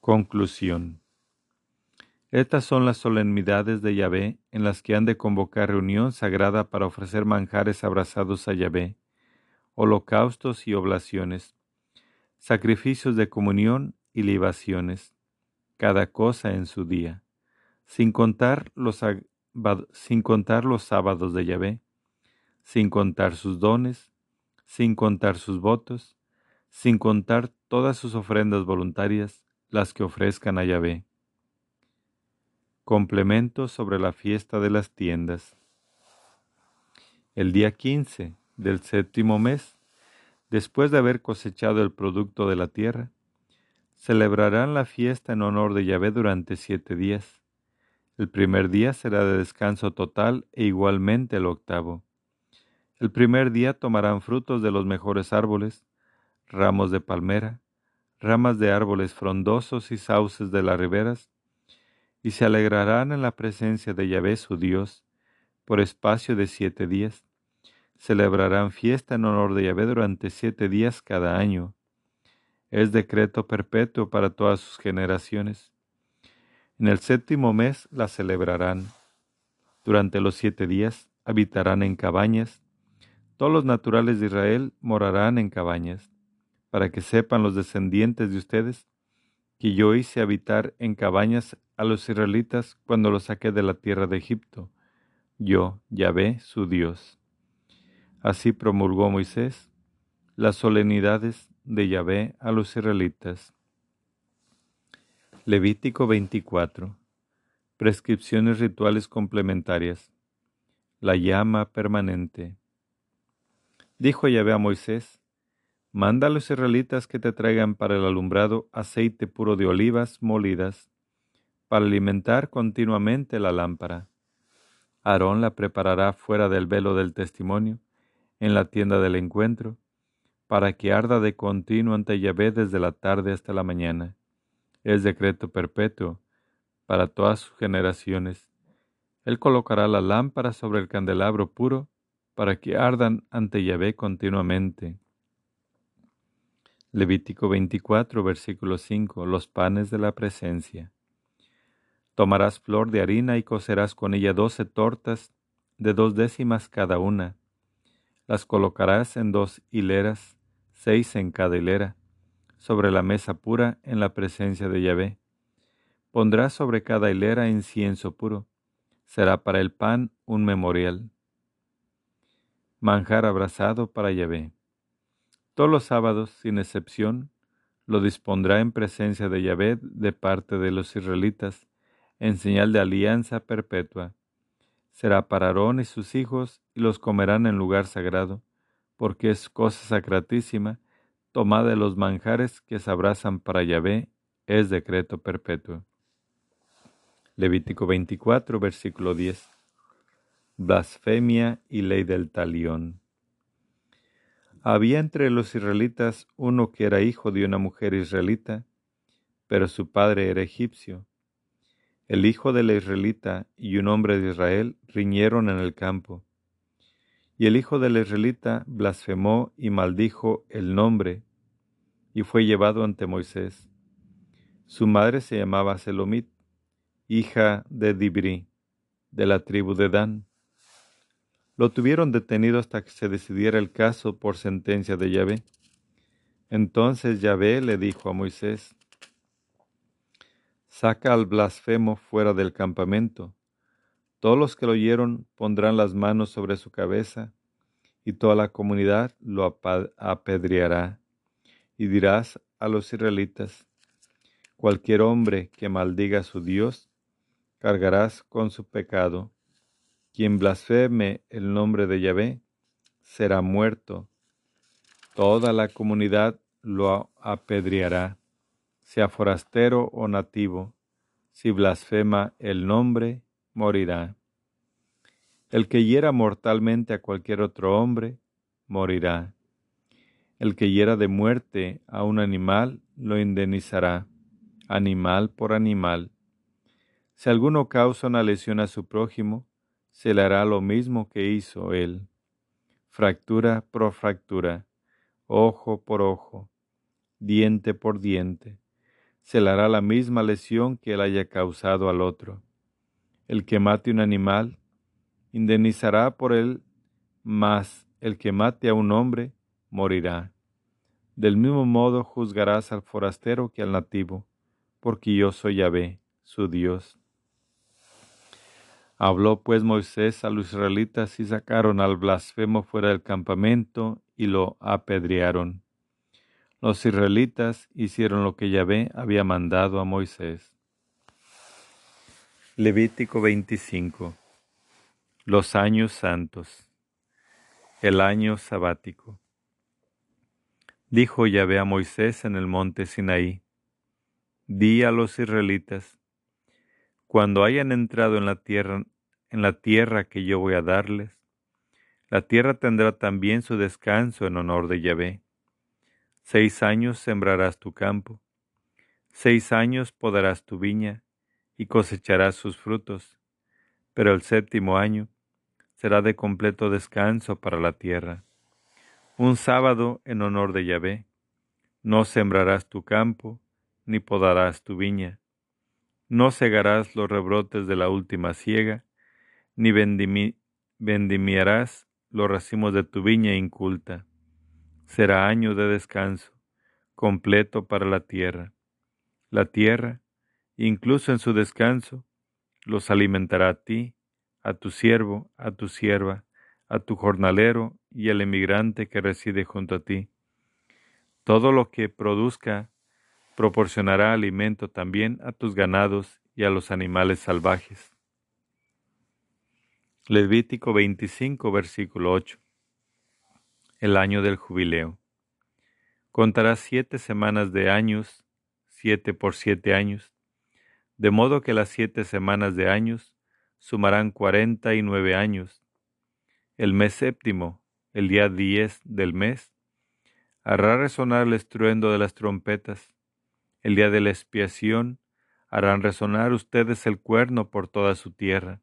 Conclusión. Estas son las solemnidades de Yahvé en las que han de convocar reunión sagrada para ofrecer manjares abrazados a Yahvé, holocaustos y oblaciones, sacrificios de comunión y libaciones, cada cosa en su día, sin contar los, sin contar los sábados de Yahvé, sin contar sus dones, sin contar sus votos, sin contar todas sus ofrendas voluntarias, las que ofrezcan a Yahvé. Complemento sobre la fiesta de las tiendas. El día 15 del séptimo mes, después de haber cosechado el producto de la tierra, celebrarán la fiesta en honor de Yahvé durante siete días. El primer día será de descanso total e igualmente el octavo. El primer día tomarán frutos de los mejores árboles, ramos de palmera, ramas de árboles frondosos y sauces de las riberas, y se alegrarán en la presencia de Yahvé su Dios por espacio de siete días. Celebrarán fiesta en honor de Yahvé durante siete días cada año. Es decreto perpetuo para todas sus generaciones. En el séptimo mes la celebrarán. Durante los siete días habitarán en cabañas. Todos los naturales de Israel morarán en cabañas, para que sepan los descendientes de ustedes que yo hice habitar en cabañas a los israelitas cuando los saqué de la tierra de Egipto, yo, Yahvé, su Dios. Así promulgó Moisés las solemnidades de Yahvé a los israelitas. Levítico 24. Prescripciones rituales complementarias. La llama permanente. Dijo Yahvé a Moisés, Manda a los israelitas que te traigan para el alumbrado aceite puro de olivas molidas, para alimentar continuamente la lámpara. Aarón la preparará fuera del velo del testimonio, en la tienda del encuentro, para que arda de continuo ante Yahvé desde la tarde hasta la mañana. Es decreto perpetuo para todas sus generaciones. Él colocará la lámpara sobre el candelabro puro para que ardan ante Yahvé continuamente. Levítico 24, versículo 5. Los panes de la presencia. Tomarás flor de harina y cocerás con ella doce tortas de dos décimas cada una. Las colocarás en dos hileras, seis en cada hilera, sobre la mesa pura en la presencia de Yahvé. Pondrás sobre cada hilera incienso puro. Será para el pan un memorial. Manjar abrazado para Yahvé. Todos los sábados, sin excepción, lo dispondrá en presencia de Yahvé de parte de los israelitas, en señal de alianza perpetua. Será para Aarón y sus hijos, y los comerán en lugar sagrado, porque es cosa sacratísima, tomada de los manjares que se abrazan para Yahvé, es decreto perpetuo. Levítico 24, versículo 10. Blasfemia y ley del talión. Había entre los israelitas uno que era hijo de una mujer israelita, pero su padre era egipcio. El hijo de la israelita y un hombre de Israel riñeron en el campo. Y el hijo de la israelita blasfemó y maldijo el nombre, y fue llevado ante Moisés. Su madre se llamaba Selomit, hija de Dibri, de la tribu de Dan. Lo tuvieron detenido hasta que se decidiera el caso por sentencia de Yahvé. Entonces Yahvé le dijo a Moisés, Saca al blasfemo fuera del campamento. Todos los que lo oyeron pondrán las manos sobre su cabeza, y toda la comunidad lo apedreará. Y dirás a los israelitas, cualquier hombre que maldiga a su Dios, cargarás con su pecado quien blasfeme el nombre de Yahvé será muerto. Toda la comunidad lo apedreará, sea forastero o nativo. Si blasfema el nombre, morirá. El que hiera mortalmente a cualquier otro hombre, morirá. El que hiera de muerte a un animal, lo indemnizará, animal por animal. Si alguno causa una lesión a su prójimo, se le hará lo mismo que hizo él, fractura por fractura, ojo por ojo, diente por diente, se le hará la misma lesión que él haya causado al otro. El que mate un animal, indemnizará por él, mas el que mate a un hombre, morirá. Del mismo modo juzgarás al forastero que al nativo, porque yo soy Yahvé, su Dios. Habló pues Moisés a los israelitas y sacaron al blasfemo fuera del campamento y lo apedrearon. Los israelitas hicieron lo que Yahvé había mandado a Moisés. Levítico 25 Los años santos El año sabático Dijo Yahvé a Moisés en el monte Sinaí, Di a los israelitas, cuando hayan entrado en la tierra, en la tierra que yo voy a darles, la tierra tendrá también su descanso en honor de Yahvé. Seis años sembrarás tu campo, seis años podarás tu viña, y cosecharás sus frutos, pero el séptimo año será de completo descanso para la tierra. Un sábado en honor de Yahvé. No sembrarás tu campo, ni podarás tu viña. No cegarás los rebrotes de la última siega, ni vendimiarás los racimos de tu viña inculta. Será año de descanso, completo para la tierra. La tierra incluso en su descanso, los alimentará a ti, a tu siervo, a tu sierva, a tu jornalero y al emigrante que reside junto a ti. Todo lo que produzca proporcionará alimento también a tus ganados y a los animales salvajes. Levítico 25, versículo 8. El año del jubileo. Contarás siete semanas de años, siete por siete años, de modo que las siete semanas de años sumarán cuarenta y nueve años. El mes séptimo, el día diez del mes, hará resonar el estruendo de las trompetas. El día de la expiación harán resonar ustedes el cuerno por toda su tierra.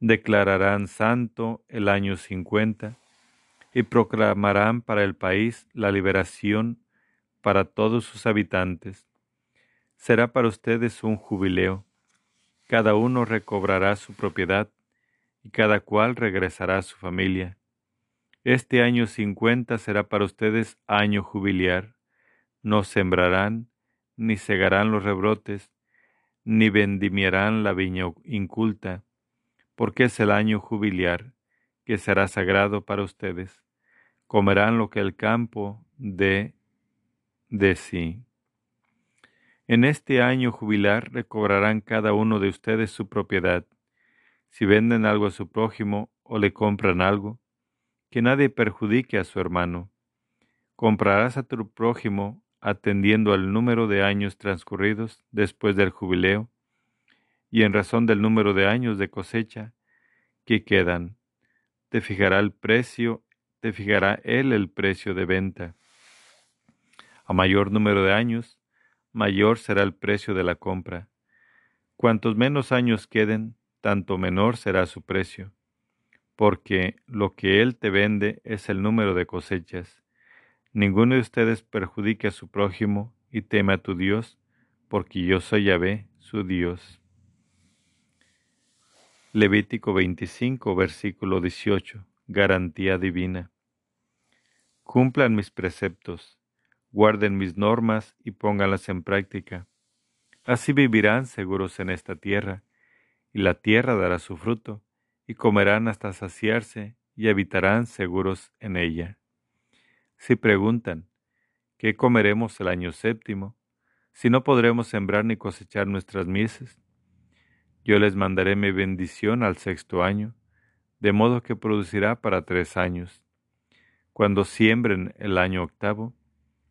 Declararán santo el año cincuenta y proclamarán para el país la liberación para todos sus habitantes será para ustedes un jubileo. Cada uno recobrará su propiedad y cada cual regresará a su familia. Este año cincuenta será para ustedes año jubiliar. No sembrarán, ni cegarán los rebrotes, ni vendimiarán la viña inculta, porque es el año jubiliar, que será sagrado para ustedes. Comerán lo que el campo dé de sí. En este año jubilar recobrarán cada uno de ustedes su propiedad. Si venden algo a su prójimo o le compran algo, que nadie perjudique a su hermano. Comprarás a tu prójimo atendiendo al número de años transcurridos después del jubileo y en razón del número de años de cosecha que quedan. Te fijará el precio, te fijará él el precio de venta. A mayor número de años, mayor será el precio de la compra. Cuantos menos años queden, tanto menor será su precio, porque lo que Él te vende es el número de cosechas. Ninguno de ustedes perjudique a su prójimo y teme a tu Dios, porque yo soy Yahvé, su Dios. Levítico 25, versículo 18. Garantía divina. Cumplan mis preceptos guarden mis normas y pónganlas en práctica. Así vivirán seguros en esta tierra, y la tierra dará su fruto, y comerán hasta saciarse, y habitarán seguros en ella. Si preguntan, ¿qué comeremos el año séptimo? Si no podremos sembrar ni cosechar nuestras mieses. Yo les mandaré mi bendición al sexto año, de modo que producirá para tres años. Cuando siembren el año octavo,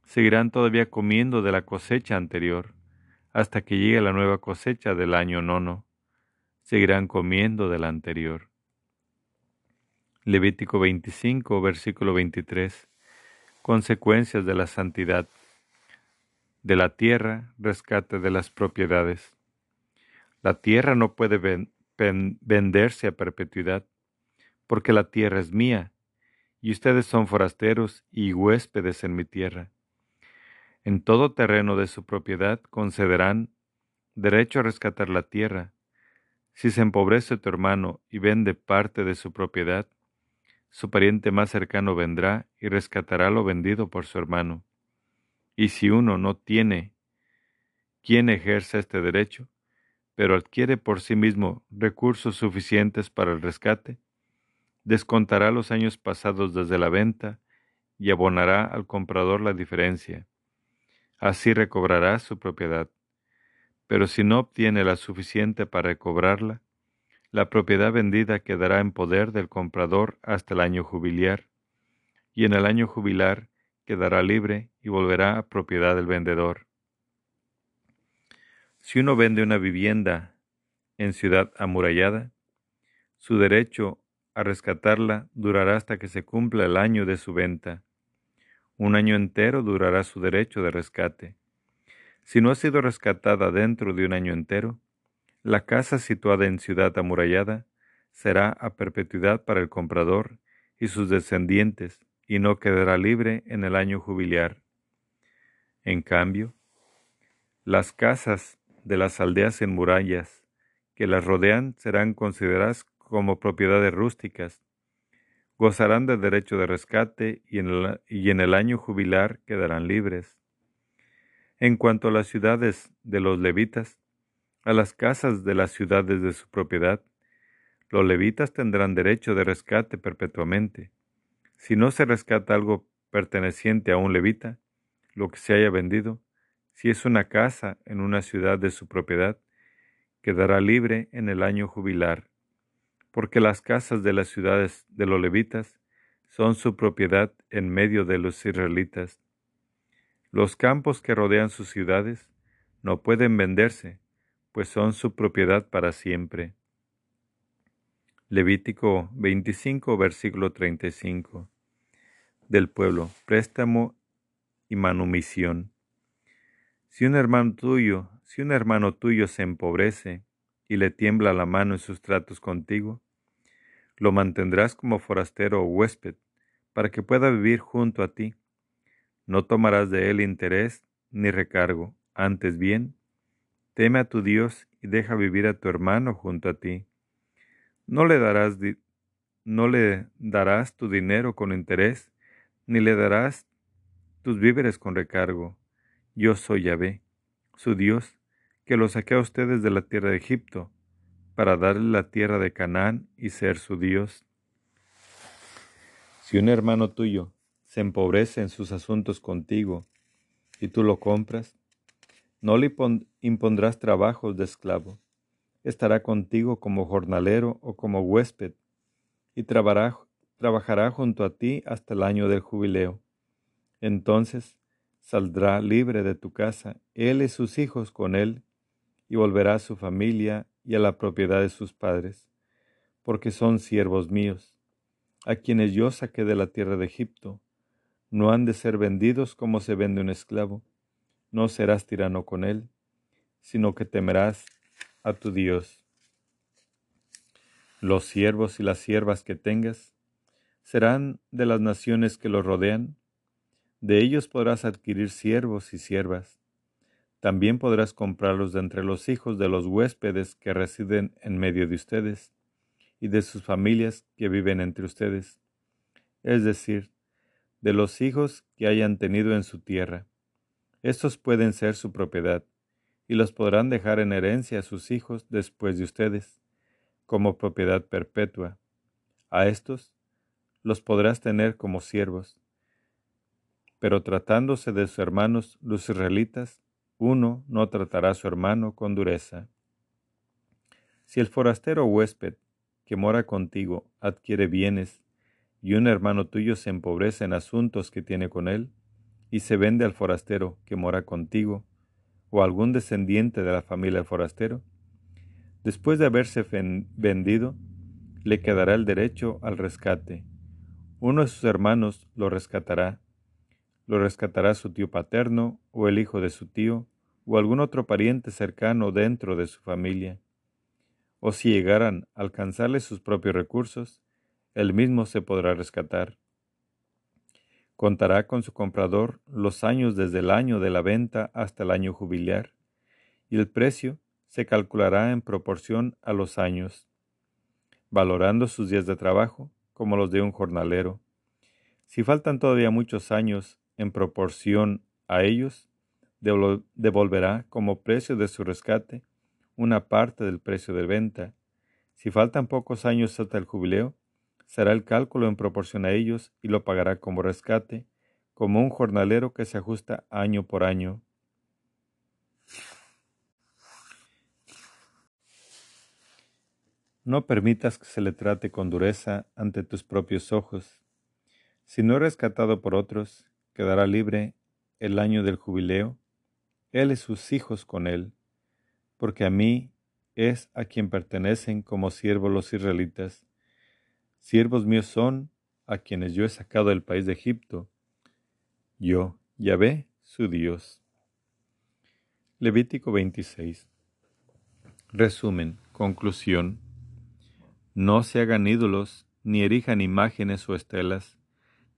seguirán todavía comiendo de la cosecha anterior, hasta que llegue la nueva cosecha del año nono. Seguirán comiendo de la anterior. Levítico 25, versículo 23. Consecuencias de la santidad. De la tierra, rescate de las propiedades. La tierra no puede venderse a perpetuidad, porque la tierra es mía, y ustedes son forasteros y huéspedes en mi tierra en todo terreno de su propiedad concederán derecho a rescatar la tierra. Si se empobrece tu hermano y vende parte de su propiedad, su pariente más cercano vendrá y rescatará lo vendido por su hermano. Y si uno no tiene quien ejerza este derecho, pero adquiere por sí mismo recursos suficientes para el rescate, descontará los años pasados desde la venta y abonará al comprador la diferencia. Así recobrará su propiedad. Pero si no obtiene la suficiente para recobrarla, la propiedad vendida quedará en poder del comprador hasta el año jubiliar, y en el año jubilar quedará libre y volverá a propiedad del vendedor. Si uno vende una vivienda en ciudad amurallada, su derecho a rescatarla durará hasta que se cumpla el año de su venta. Un año entero durará su derecho de rescate. Si no ha sido rescatada dentro de un año entero, la casa situada en ciudad amurallada será a perpetuidad para el comprador y sus descendientes, y no quedará libre en el año jubiliar. En cambio, las casas de las aldeas en murallas que las rodean serán consideradas como propiedades rústicas, gozarán del derecho de rescate y en, el, y en el año jubilar quedarán libres. En cuanto a las ciudades de los levitas, a las casas de las ciudades de su propiedad, los levitas tendrán derecho de rescate perpetuamente. Si no se rescata algo perteneciente a un levita, lo que se haya vendido, si es una casa en una ciudad de su propiedad, quedará libre en el año jubilar, porque las casas de las ciudades de los levitas son su propiedad en medio de los israelitas. Los campos que rodean sus ciudades no pueden venderse, pues son su propiedad para siempre. Levítico 25, versículo 35. Del pueblo, préstamo y manumisión. Si un hermano tuyo, si un hermano tuyo se empobrece y le tiembla la mano en sus tratos contigo, lo mantendrás como forastero o huésped, para que pueda vivir junto a ti. No tomarás de él interés ni recargo, antes bien, teme a tu Dios y deja vivir a tu hermano junto a ti. No le darás, no le darás tu dinero con interés, ni le darás tus víveres con recargo. Yo soy Yahvé, su Dios, que lo saqué a ustedes de la tierra de Egipto, para darle la tierra de Canaán y ser su Dios. Si un hermano tuyo se empobrece en sus asuntos contigo, y tú lo compras, no le impondrás trabajos de esclavo estará contigo como jornalero o como huésped, y trabajará, junto a ti hasta el año del jubileo. Entonces saldrá libre de tu casa, él y sus hijos con él, y volverá a su familia y a la propiedad de sus padres, porque son siervos míos, a quienes yo saqué de la tierra de Egipto. No han de ser vendidos como se vende un esclavo. No serás tirano con él, sino que temerás a tu Dios. Los siervos y las siervas que tengas serán de las naciones que los rodean. De ellos podrás adquirir siervos y siervas. También podrás comprarlos de entre los hijos de los huéspedes que residen en medio de ustedes y de sus familias que viven entre ustedes, es decir, de los hijos que hayan tenido en su tierra. Estos pueden ser su propiedad y los podrán dejar en herencia a sus hijos después de ustedes, como propiedad perpetua. A estos los podrás tener como siervos. Pero tratándose de sus hermanos los israelitas, uno no tratará a su hermano con dureza. Si el forastero huésped que mora contigo adquiere bienes, y un hermano tuyo se empobrece en asuntos que tiene con él, y se vende al forastero que mora contigo, o algún descendiente de la familia forastero, después de haberse vendido, le quedará el derecho al rescate. Uno de sus hermanos lo rescatará. Lo rescatará su tío paterno o el hijo de su tío o algún otro pariente cercano dentro de su familia. O si llegaran a alcanzarle sus propios recursos, él mismo se podrá rescatar. Contará con su comprador los años desde el año de la venta hasta el año jubiliar, y el precio se calculará en proporción a los años, valorando sus días de trabajo como los de un jornalero. Si faltan todavía muchos años en proporción a ellos, devolverá como precio de su rescate una parte del precio de venta. Si faltan pocos años hasta el jubileo, será el cálculo en proporción a ellos y lo pagará como rescate, como un jornalero que se ajusta año por año. No permitas que se le trate con dureza ante tus propios ojos. Si no es rescatado por otros, quedará libre el año del jubileo, él y sus hijos con él, porque a mí es a quien pertenecen como siervos los israelitas. Siervos míos son a quienes yo he sacado del país de Egipto. Yo, Yahvé, su Dios. Levítico 26. Resumen, conclusión. No se hagan ídolos, ni erijan imágenes o estelas,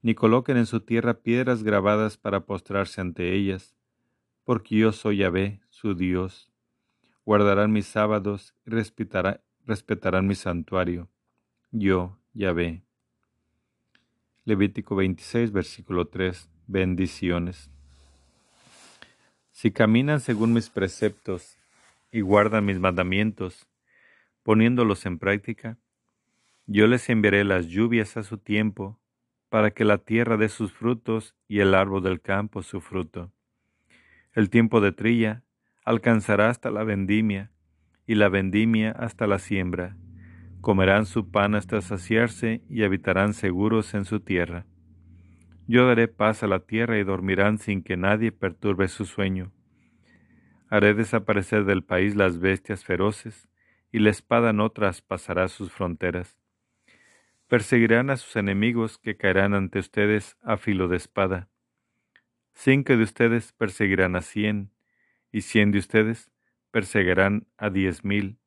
ni coloquen en su tierra piedras grabadas para postrarse ante ellas, porque yo soy Yahvé, su Dios. Guardarán mis sábados y respetarán mi santuario. Yo, Yahvé. Levítico 26, versículo 3. Bendiciones. Si caminan según mis preceptos y guardan mis mandamientos, poniéndolos en práctica, yo les enviaré las lluvias a su tiempo, para que la tierra dé sus frutos y el árbol del campo su fruto. El tiempo de trilla alcanzará hasta la vendimia, y la vendimia hasta la siembra. Comerán su pan hasta saciarse y habitarán seguros en su tierra. Yo daré paz a la tierra y dormirán sin que nadie perturbe su sueño. Haré desaparecer del país las bestias feroces, y la espada no traspasará sus fronteras. Perseguirán a sus enemigos que caerán ante ustedes a filo de espada. Cinco de ustedes perseguirán a cien, y cien de ustedes perseguirán a diez mil.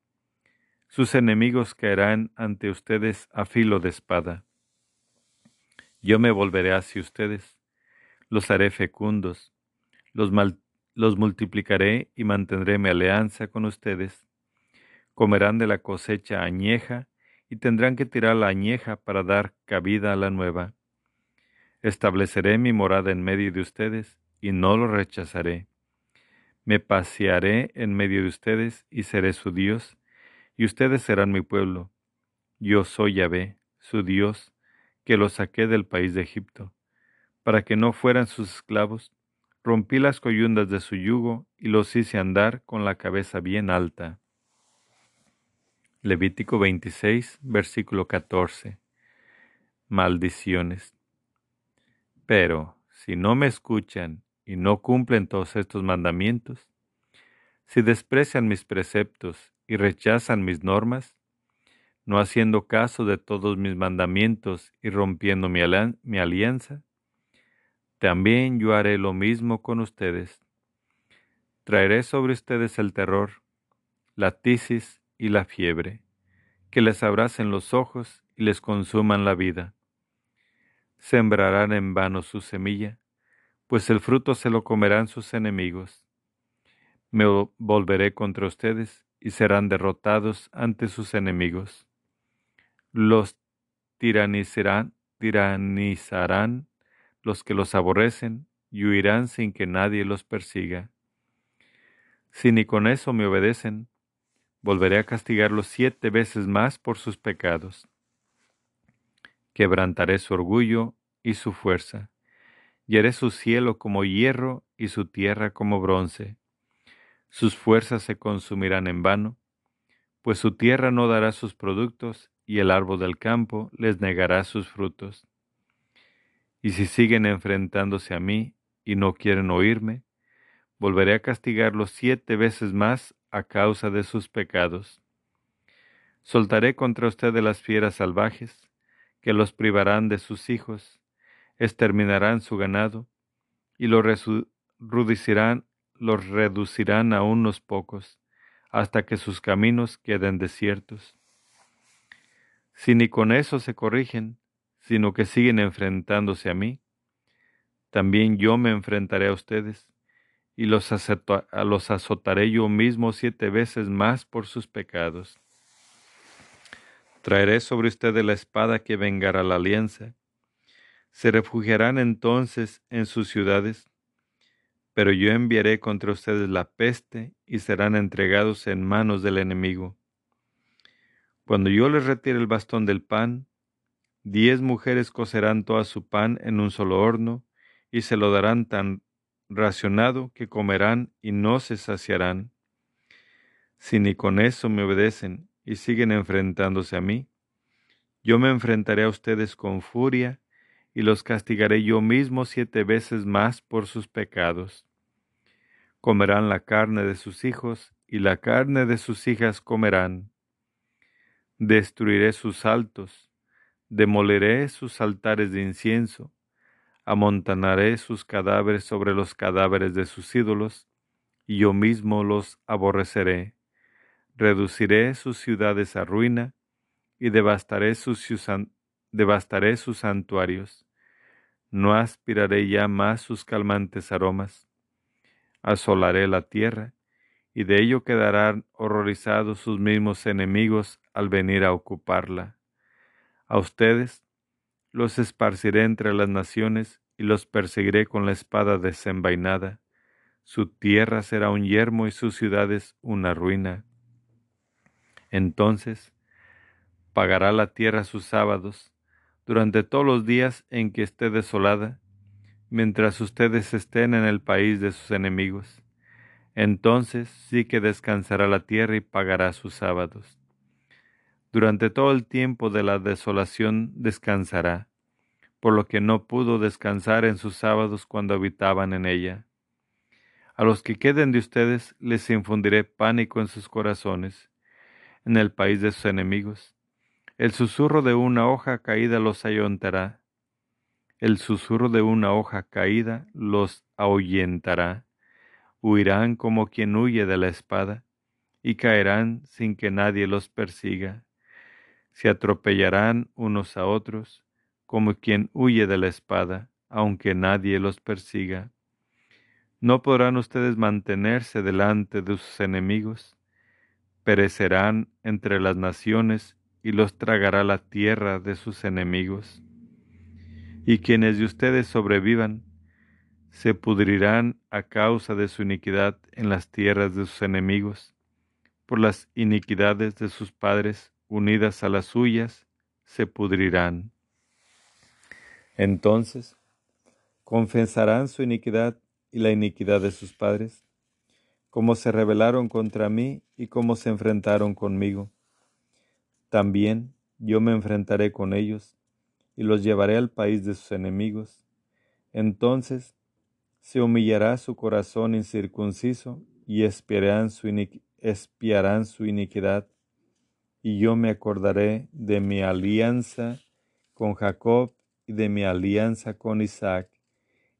Sus enemigos caerán ante ustedes a filo de espada. Yo me volveré hacia ustedes, los haré fecundos, los, los multiplicaré y mantendré mi alianza con ustedes. Comerán de la cosecha añeja y tendrán que tirar la añeja para dar cabida a la nueva. Estableceré mi morada en medio de ustedes y no lo rechazaré. Me pasearé en medio de ustedes y seré su Dios, y ustedes serán mi pueblo. Yo soy Yahvé, su Dios, que los saqué del país de Egipto, para que no fueran sus esclavos. Rompí las coyundas de su yugo y los hice andar con la cabeza bien alta. Levítico 26, versículo 14. Maldiciones. Pero si no me escuchan y no cumplen todos estos mandamientos, si desprecian mis preceptos y rechazan mis normas, no haciendo caso de todos mis mandamientos y rompiendo mi, mi alianza, también yo haré lo mismo con ustedes. Traeré sobre ustedes el terror, la tisis y la fiebre, que les abracen los ojos y les consuman la vida. Sembrarán en vano su semilla, pues el fruto se lo comerán sus enemigos. Me volveré contra ustedes y serán derrotados ante sus enemigos. Los tiranizarán, tiranizarán los que los aborrecen y huirán sin que nadie los persiga. Si ni con eso me obedecen, volveré a castigarlos siete veces más por sus pecados. Quebrantaré su orgullo y su fuerza, y haré su cielo como hierro y su tierra como bronce. Sus fuerzas se consumirán en vano, pues su tierra no dará sus productos y el árbol del campo les negará sus frutos. Y si siguen enfrentándose a mí y no quieren oírme, volveré a castigarlos siete veces más a causa de sus pecados. Soltaré contra ustedes las fieras salvajes, que los privarán de sus hijos, exterminarán su ganado, y los reducirán, los reducirán a unos pocos, hasta que sus caminos queden desiertos. Si ni con eso se corrigen, sino que siguen enfrentándose a mí, también yo me enfrentaré a ustedes y los, azotaré yo mismo siete veces más por sus pecados. Traeré sobre ustedes la espada que vengará la alianza. Se refugiarán entonces en sus ciudades, pero yo enviaré contra ustedes la peste y serán entregados en manos del enemigo. Cuando yo les retire el bastón del pan, Diez mujeres cocerán toda su pan en un solo horno, y se lo darán tan racionado que comerán y no se saciarán. Si ni con eso me obedecen y siguen enfrentándose a mí, yo me enfrentaré a ustedes con furia y los castigaré yo mismo siete veces más por sus pecados. Comerán la carne de sus hijos y la carne de sus hijas comerán. Destruiré sus altos, demoleré sus altares de incienso, amontanaré sus cadáveres sobre los cadáveres de sus ídolos, y yo mismo los aborreceré. Reduciré sus ciudades a ruina, y devastaré sus, devastaré sus santuarios. No aspiraré ya más sus calmantes aromas. Asolaré la tierra, y de ello quedarán horrorizados sus mismos enemigos al venir a ocuparla. A ustedes los esparciré entre las naciones y los perseguiré con la espada desenvainada. Su tierra será un yermo y sus ciudades una ruina. Entonces pagará la tierra sus sábados durante todos los días en que esté desolada, mientras ustedes estén en el país de sus enemigos. Entonces sí que descansará la tierra y pagará sus sábados. Durante todo el tiempo de la desolación descansará, por lo que no pudo descansar en sus sábados cuando habitaban en ella. A los que queden de ustedes les infundiré pánico en sus corazones, en el país de sus enemigos. El susurro de una hoja caída los ayuntará. El susurro de una hoja caída los ahuyentará huirán como quien huye de la espada, y caerán sin que nadie los persiga. Se atropellarán unos a otros, como quien huye de la espada, aunque nadie los persiga. No podrán ustedes mantenerse delante de sus enemigos, perecerán entre las naciones y los tragará la tierra de sus enemigos. Y quienes de ustedes sobrevivan, se pudrirán a causa de su iniquidad en las tierras de sus enemigos, por las iniquidades de sus padres unidas a las suyas, se pudrirán. Entonces, confesarán su iniquidad y la iniquidad de sus padres, como se rebelaron contra mí y como se enfrentaron conmigo. También yo me enfrentaré con ellos y los llevaré al país de sus enemigos. Entonces se humillará su corazón incircunciso y espiarán su, espiarán su iniquidad, y yo me acordaré de mi alianza con Jacob y de mi alianza con Isaac,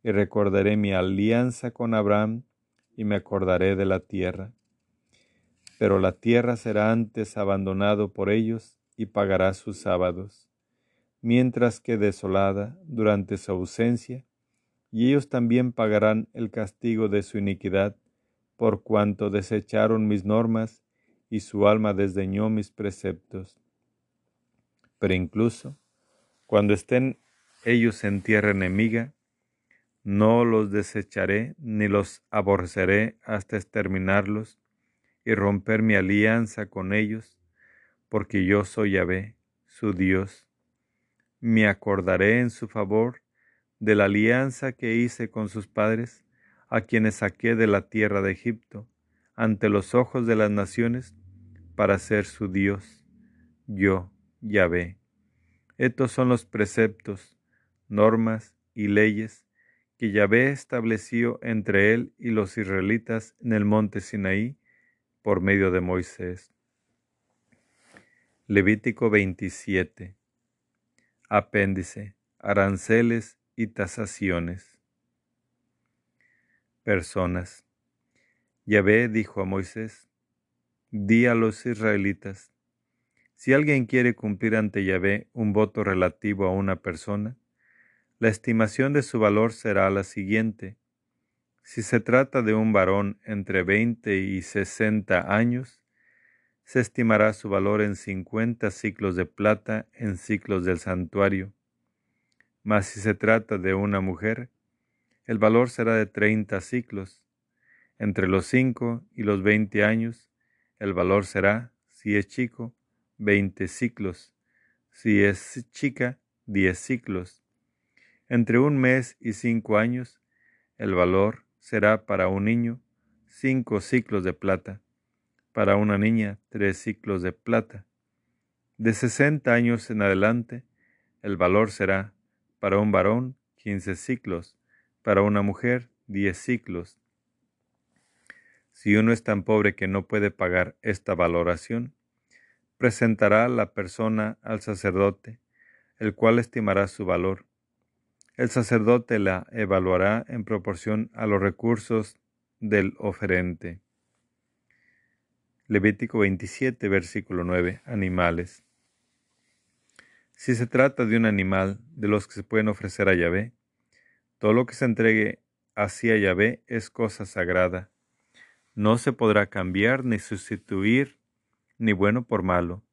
y recordaré mi alianza con Abraham, y me acordaré de la tierra. Pero la tierra será antes abandonado por ellos y pagará sus sábados, mientras que desolada durante su ausencia, y ellos también pagarán el castigo de su iniquidad, por cuanto desecharon mis normas y su alma desdeñó mis preceptos. Pero incluso cuando estén ellos en tierra enemiga, no los desecharé ni los aborreceré hasta exterminarlos y romper mi alianza con ellos, porque yo soy Yahvé, su Dios. Me acordaré en su favor de la alianza que hice con sus padres, a quienes saqué de la tierra de Egipto, ante los ojos de las naciones, para ser su Dios, yo, Yahvé. Estos son los preceptos, normas y leyes que Yahvé estableció entre él y los israelitas en el monte Sinaí por medio de Moisés. Levítico 27. Apéndice. Aranceles y tasaciones. Personas. Yahvé dijo a Moisés, di a los israelitas, si alguien quiere cumplir ante Yahvé un voto relativo a una persona, la estimación de su valor será la siguiente. Si se trata de un varón entre 20 y 60 años, se estimará su valor en 50 ciclos de plata en ciclos del santuario mas si se trata de una mujer, el valor será de treinta ciclos. Entre los cinco y los veinte años, el valor será, si es chico, veinte ciclos, si es chica, diez ciclos. Entre un mes y cinco años, el valor será para un niño cinco ciclos de plata, para una niña tres ciclos de plata. De sesenta años en adelante, el valor será para un varón quince ciclos, para una mujer diez ciclos. Si uno es tan pobre que no puede pagar esta valoración, presentará la persona al sacerdote, el cual estimará su valor. El sacerdote la evaluará en proporción a los recursos del oferente. Levítico 27, versículo 9. Animales. Si se trata de un animal de los que se pueden ofrecer a Yahvé, todo lo que se entregue hacia Yahvé es cosa sagrada. No se podrá cambiar ni sustituir ni bueno por malo,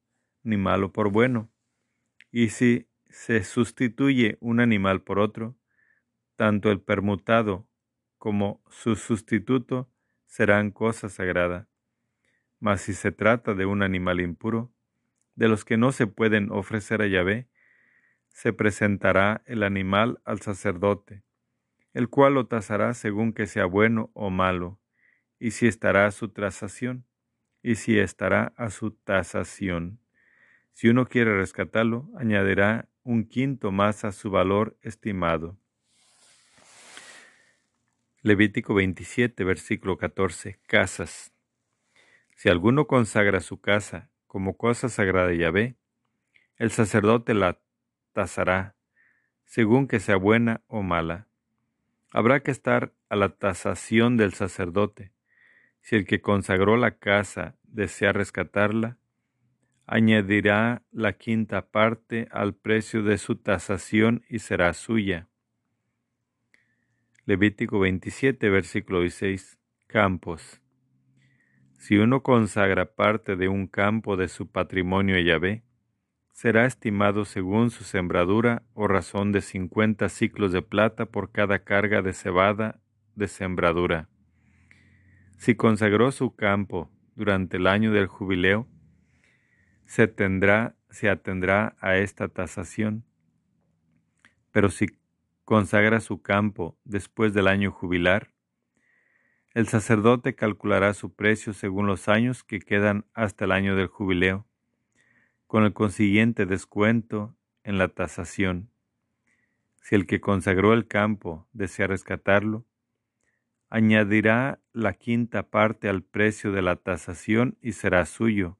ni malo por bueno. Y si se sustituye un animal por otro, tanto el permutado como su sustituto serán cosa sagrada. Mas si se trata de un animal impuro, de los que no se pueden ofrecer a Yahvé, se presentará el animal al sacerdote, el cual lo tasará según que sea bueno o malo, y si estará a su tasación, y si estará a su tasación. Si uno quiere rescatarlo, añadirá un quinto más a su valor estimado. Levítico 27, versículo 14. Casas. Si alguno consagra su casa como cosa sagrada de Yahvé, el sacerdote la tasará, según que sea buena o mala. Habrá que estar a la tasación del sacerdote. Si el que consagró la casa desea rescatarla, añadirá la quinta parte al precio de su tasación y será suya. Levítico 27, versículo 16. Campos. Si uno consagra parte de un campo de su patrimonio a Yahvé, será estimado según su sembradura o razón de cincuenta ciclos de plata por cada carga de cebada de sembradura. Si consagró su campo durante el año del jubileo, se, tendrá, se atendrá a esta tasación. Pero si consagra su campo después del año jubilar, el sacerdote calculará su precio según los años que quedan hasta el año del jubileo, con el consiguiente descuento en la tasación. Si el que consagró el campo desea rescatarlo, añadirá la quinta parte al precio de la tasación y será suyo.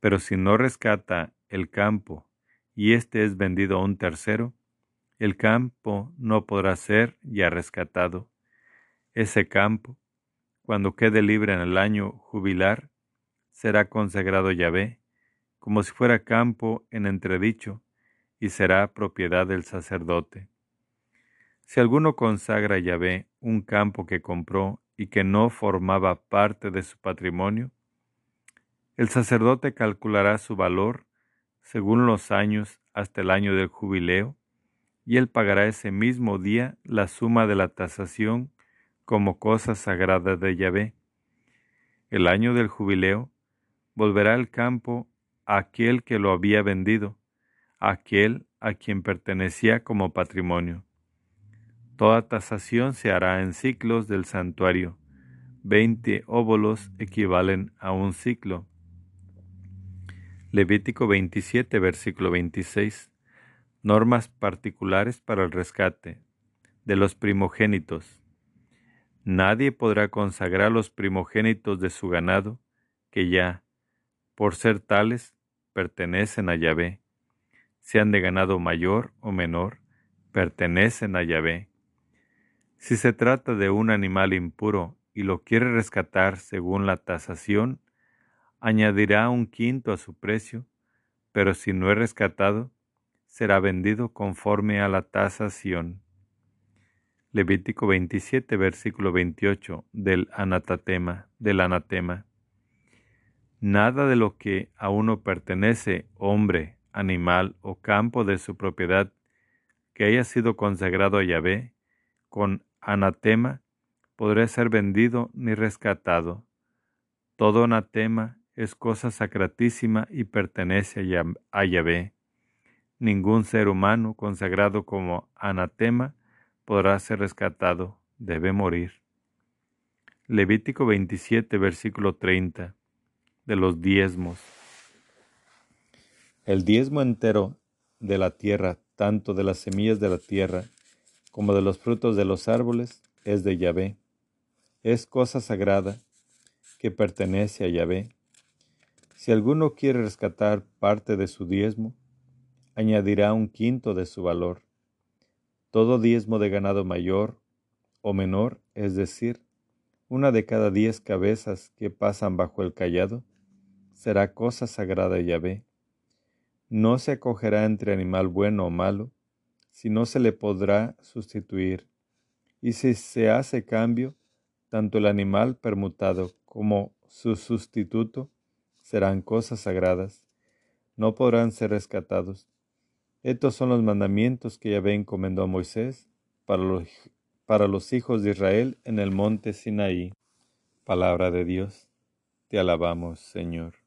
Pero si no rescata el campo y éste es vendido a un tercero, el campo no podrá ser ya rescatado. Ese campo, cuando quede libre en el año jubilar, será consagrado Yahvé, como si fuera campo en entredicho, y será propiedad del sacerdote. Si alguno consagra a Yahvé un campo que compró y que no formaba parte de su patrimonio, el sacerdote calculará su valor según los años hasta el año del jubileo, y él pagará ese mismo día la suma de la tasación como cosa sagrada de Yahvé. El año del jubileo volverá el campo a aquel que lo había vendido, aquel a quien pertenecía como patrimonio. Toda tasación se hará en ciclos del santuario. Veinte óbolos equivalen a un ciclo. Levítico 27, versículo 26. Normas particulares para el rescate de los primogénitos. Nadie podrá consagrar los primogénitos de su ganado, que ya, por ser tales, pertenecen a Yahvé, sean de ganado mayor o menor, pertenecen a Yahvé. Si se trata de un animal impuro y lo quiere rescatar según la tasación, añadirá un quinto a su precio, pero si no es rescatado, será vendido conforme a la tasación. Levítico 27, versículo 28 del anatatema, del anatema. Nada de lo que a uno pertenece, hombre, animal o campo de su propiedad, que haya sido consagrado a Yahvé, con anatema, podrá ser vendido ni rescatado. Todo anatema es cosa sacratísima y pertenece a Yahvé Ningún ser humano consagrado como anatema podrá ser rescatado, debe morir. Levítico 27, versículo 30, de los diezmos. El diezmo entero de la tierra, tanto de las semillas de la tierra como de los frutos de los árboles, es de Yahvé. Es cosa sagrada que pertenece a Yahvé. Si alguno quiere rescatar parte de su diezmo, añadirá un quinto de su valor. Todo diezmo de ganado mayor o menor, es decir, una de cada diez cabezas que pasan bajo el callado, será cosa sagrada de Yahvé. No se acogerá entre animal bueno o malo, si no se le podrá sustituir. Y si se hace cambio, tanto el animal permutado como su sustituto serán cosas sagradas, no podrán ser rescatados. Estos son los mandamientos que Yahvé encomendó a Moisés para los, para los hijos de Israel en el monte Sinaí. Palabra de Dios, te alabamos, Señor.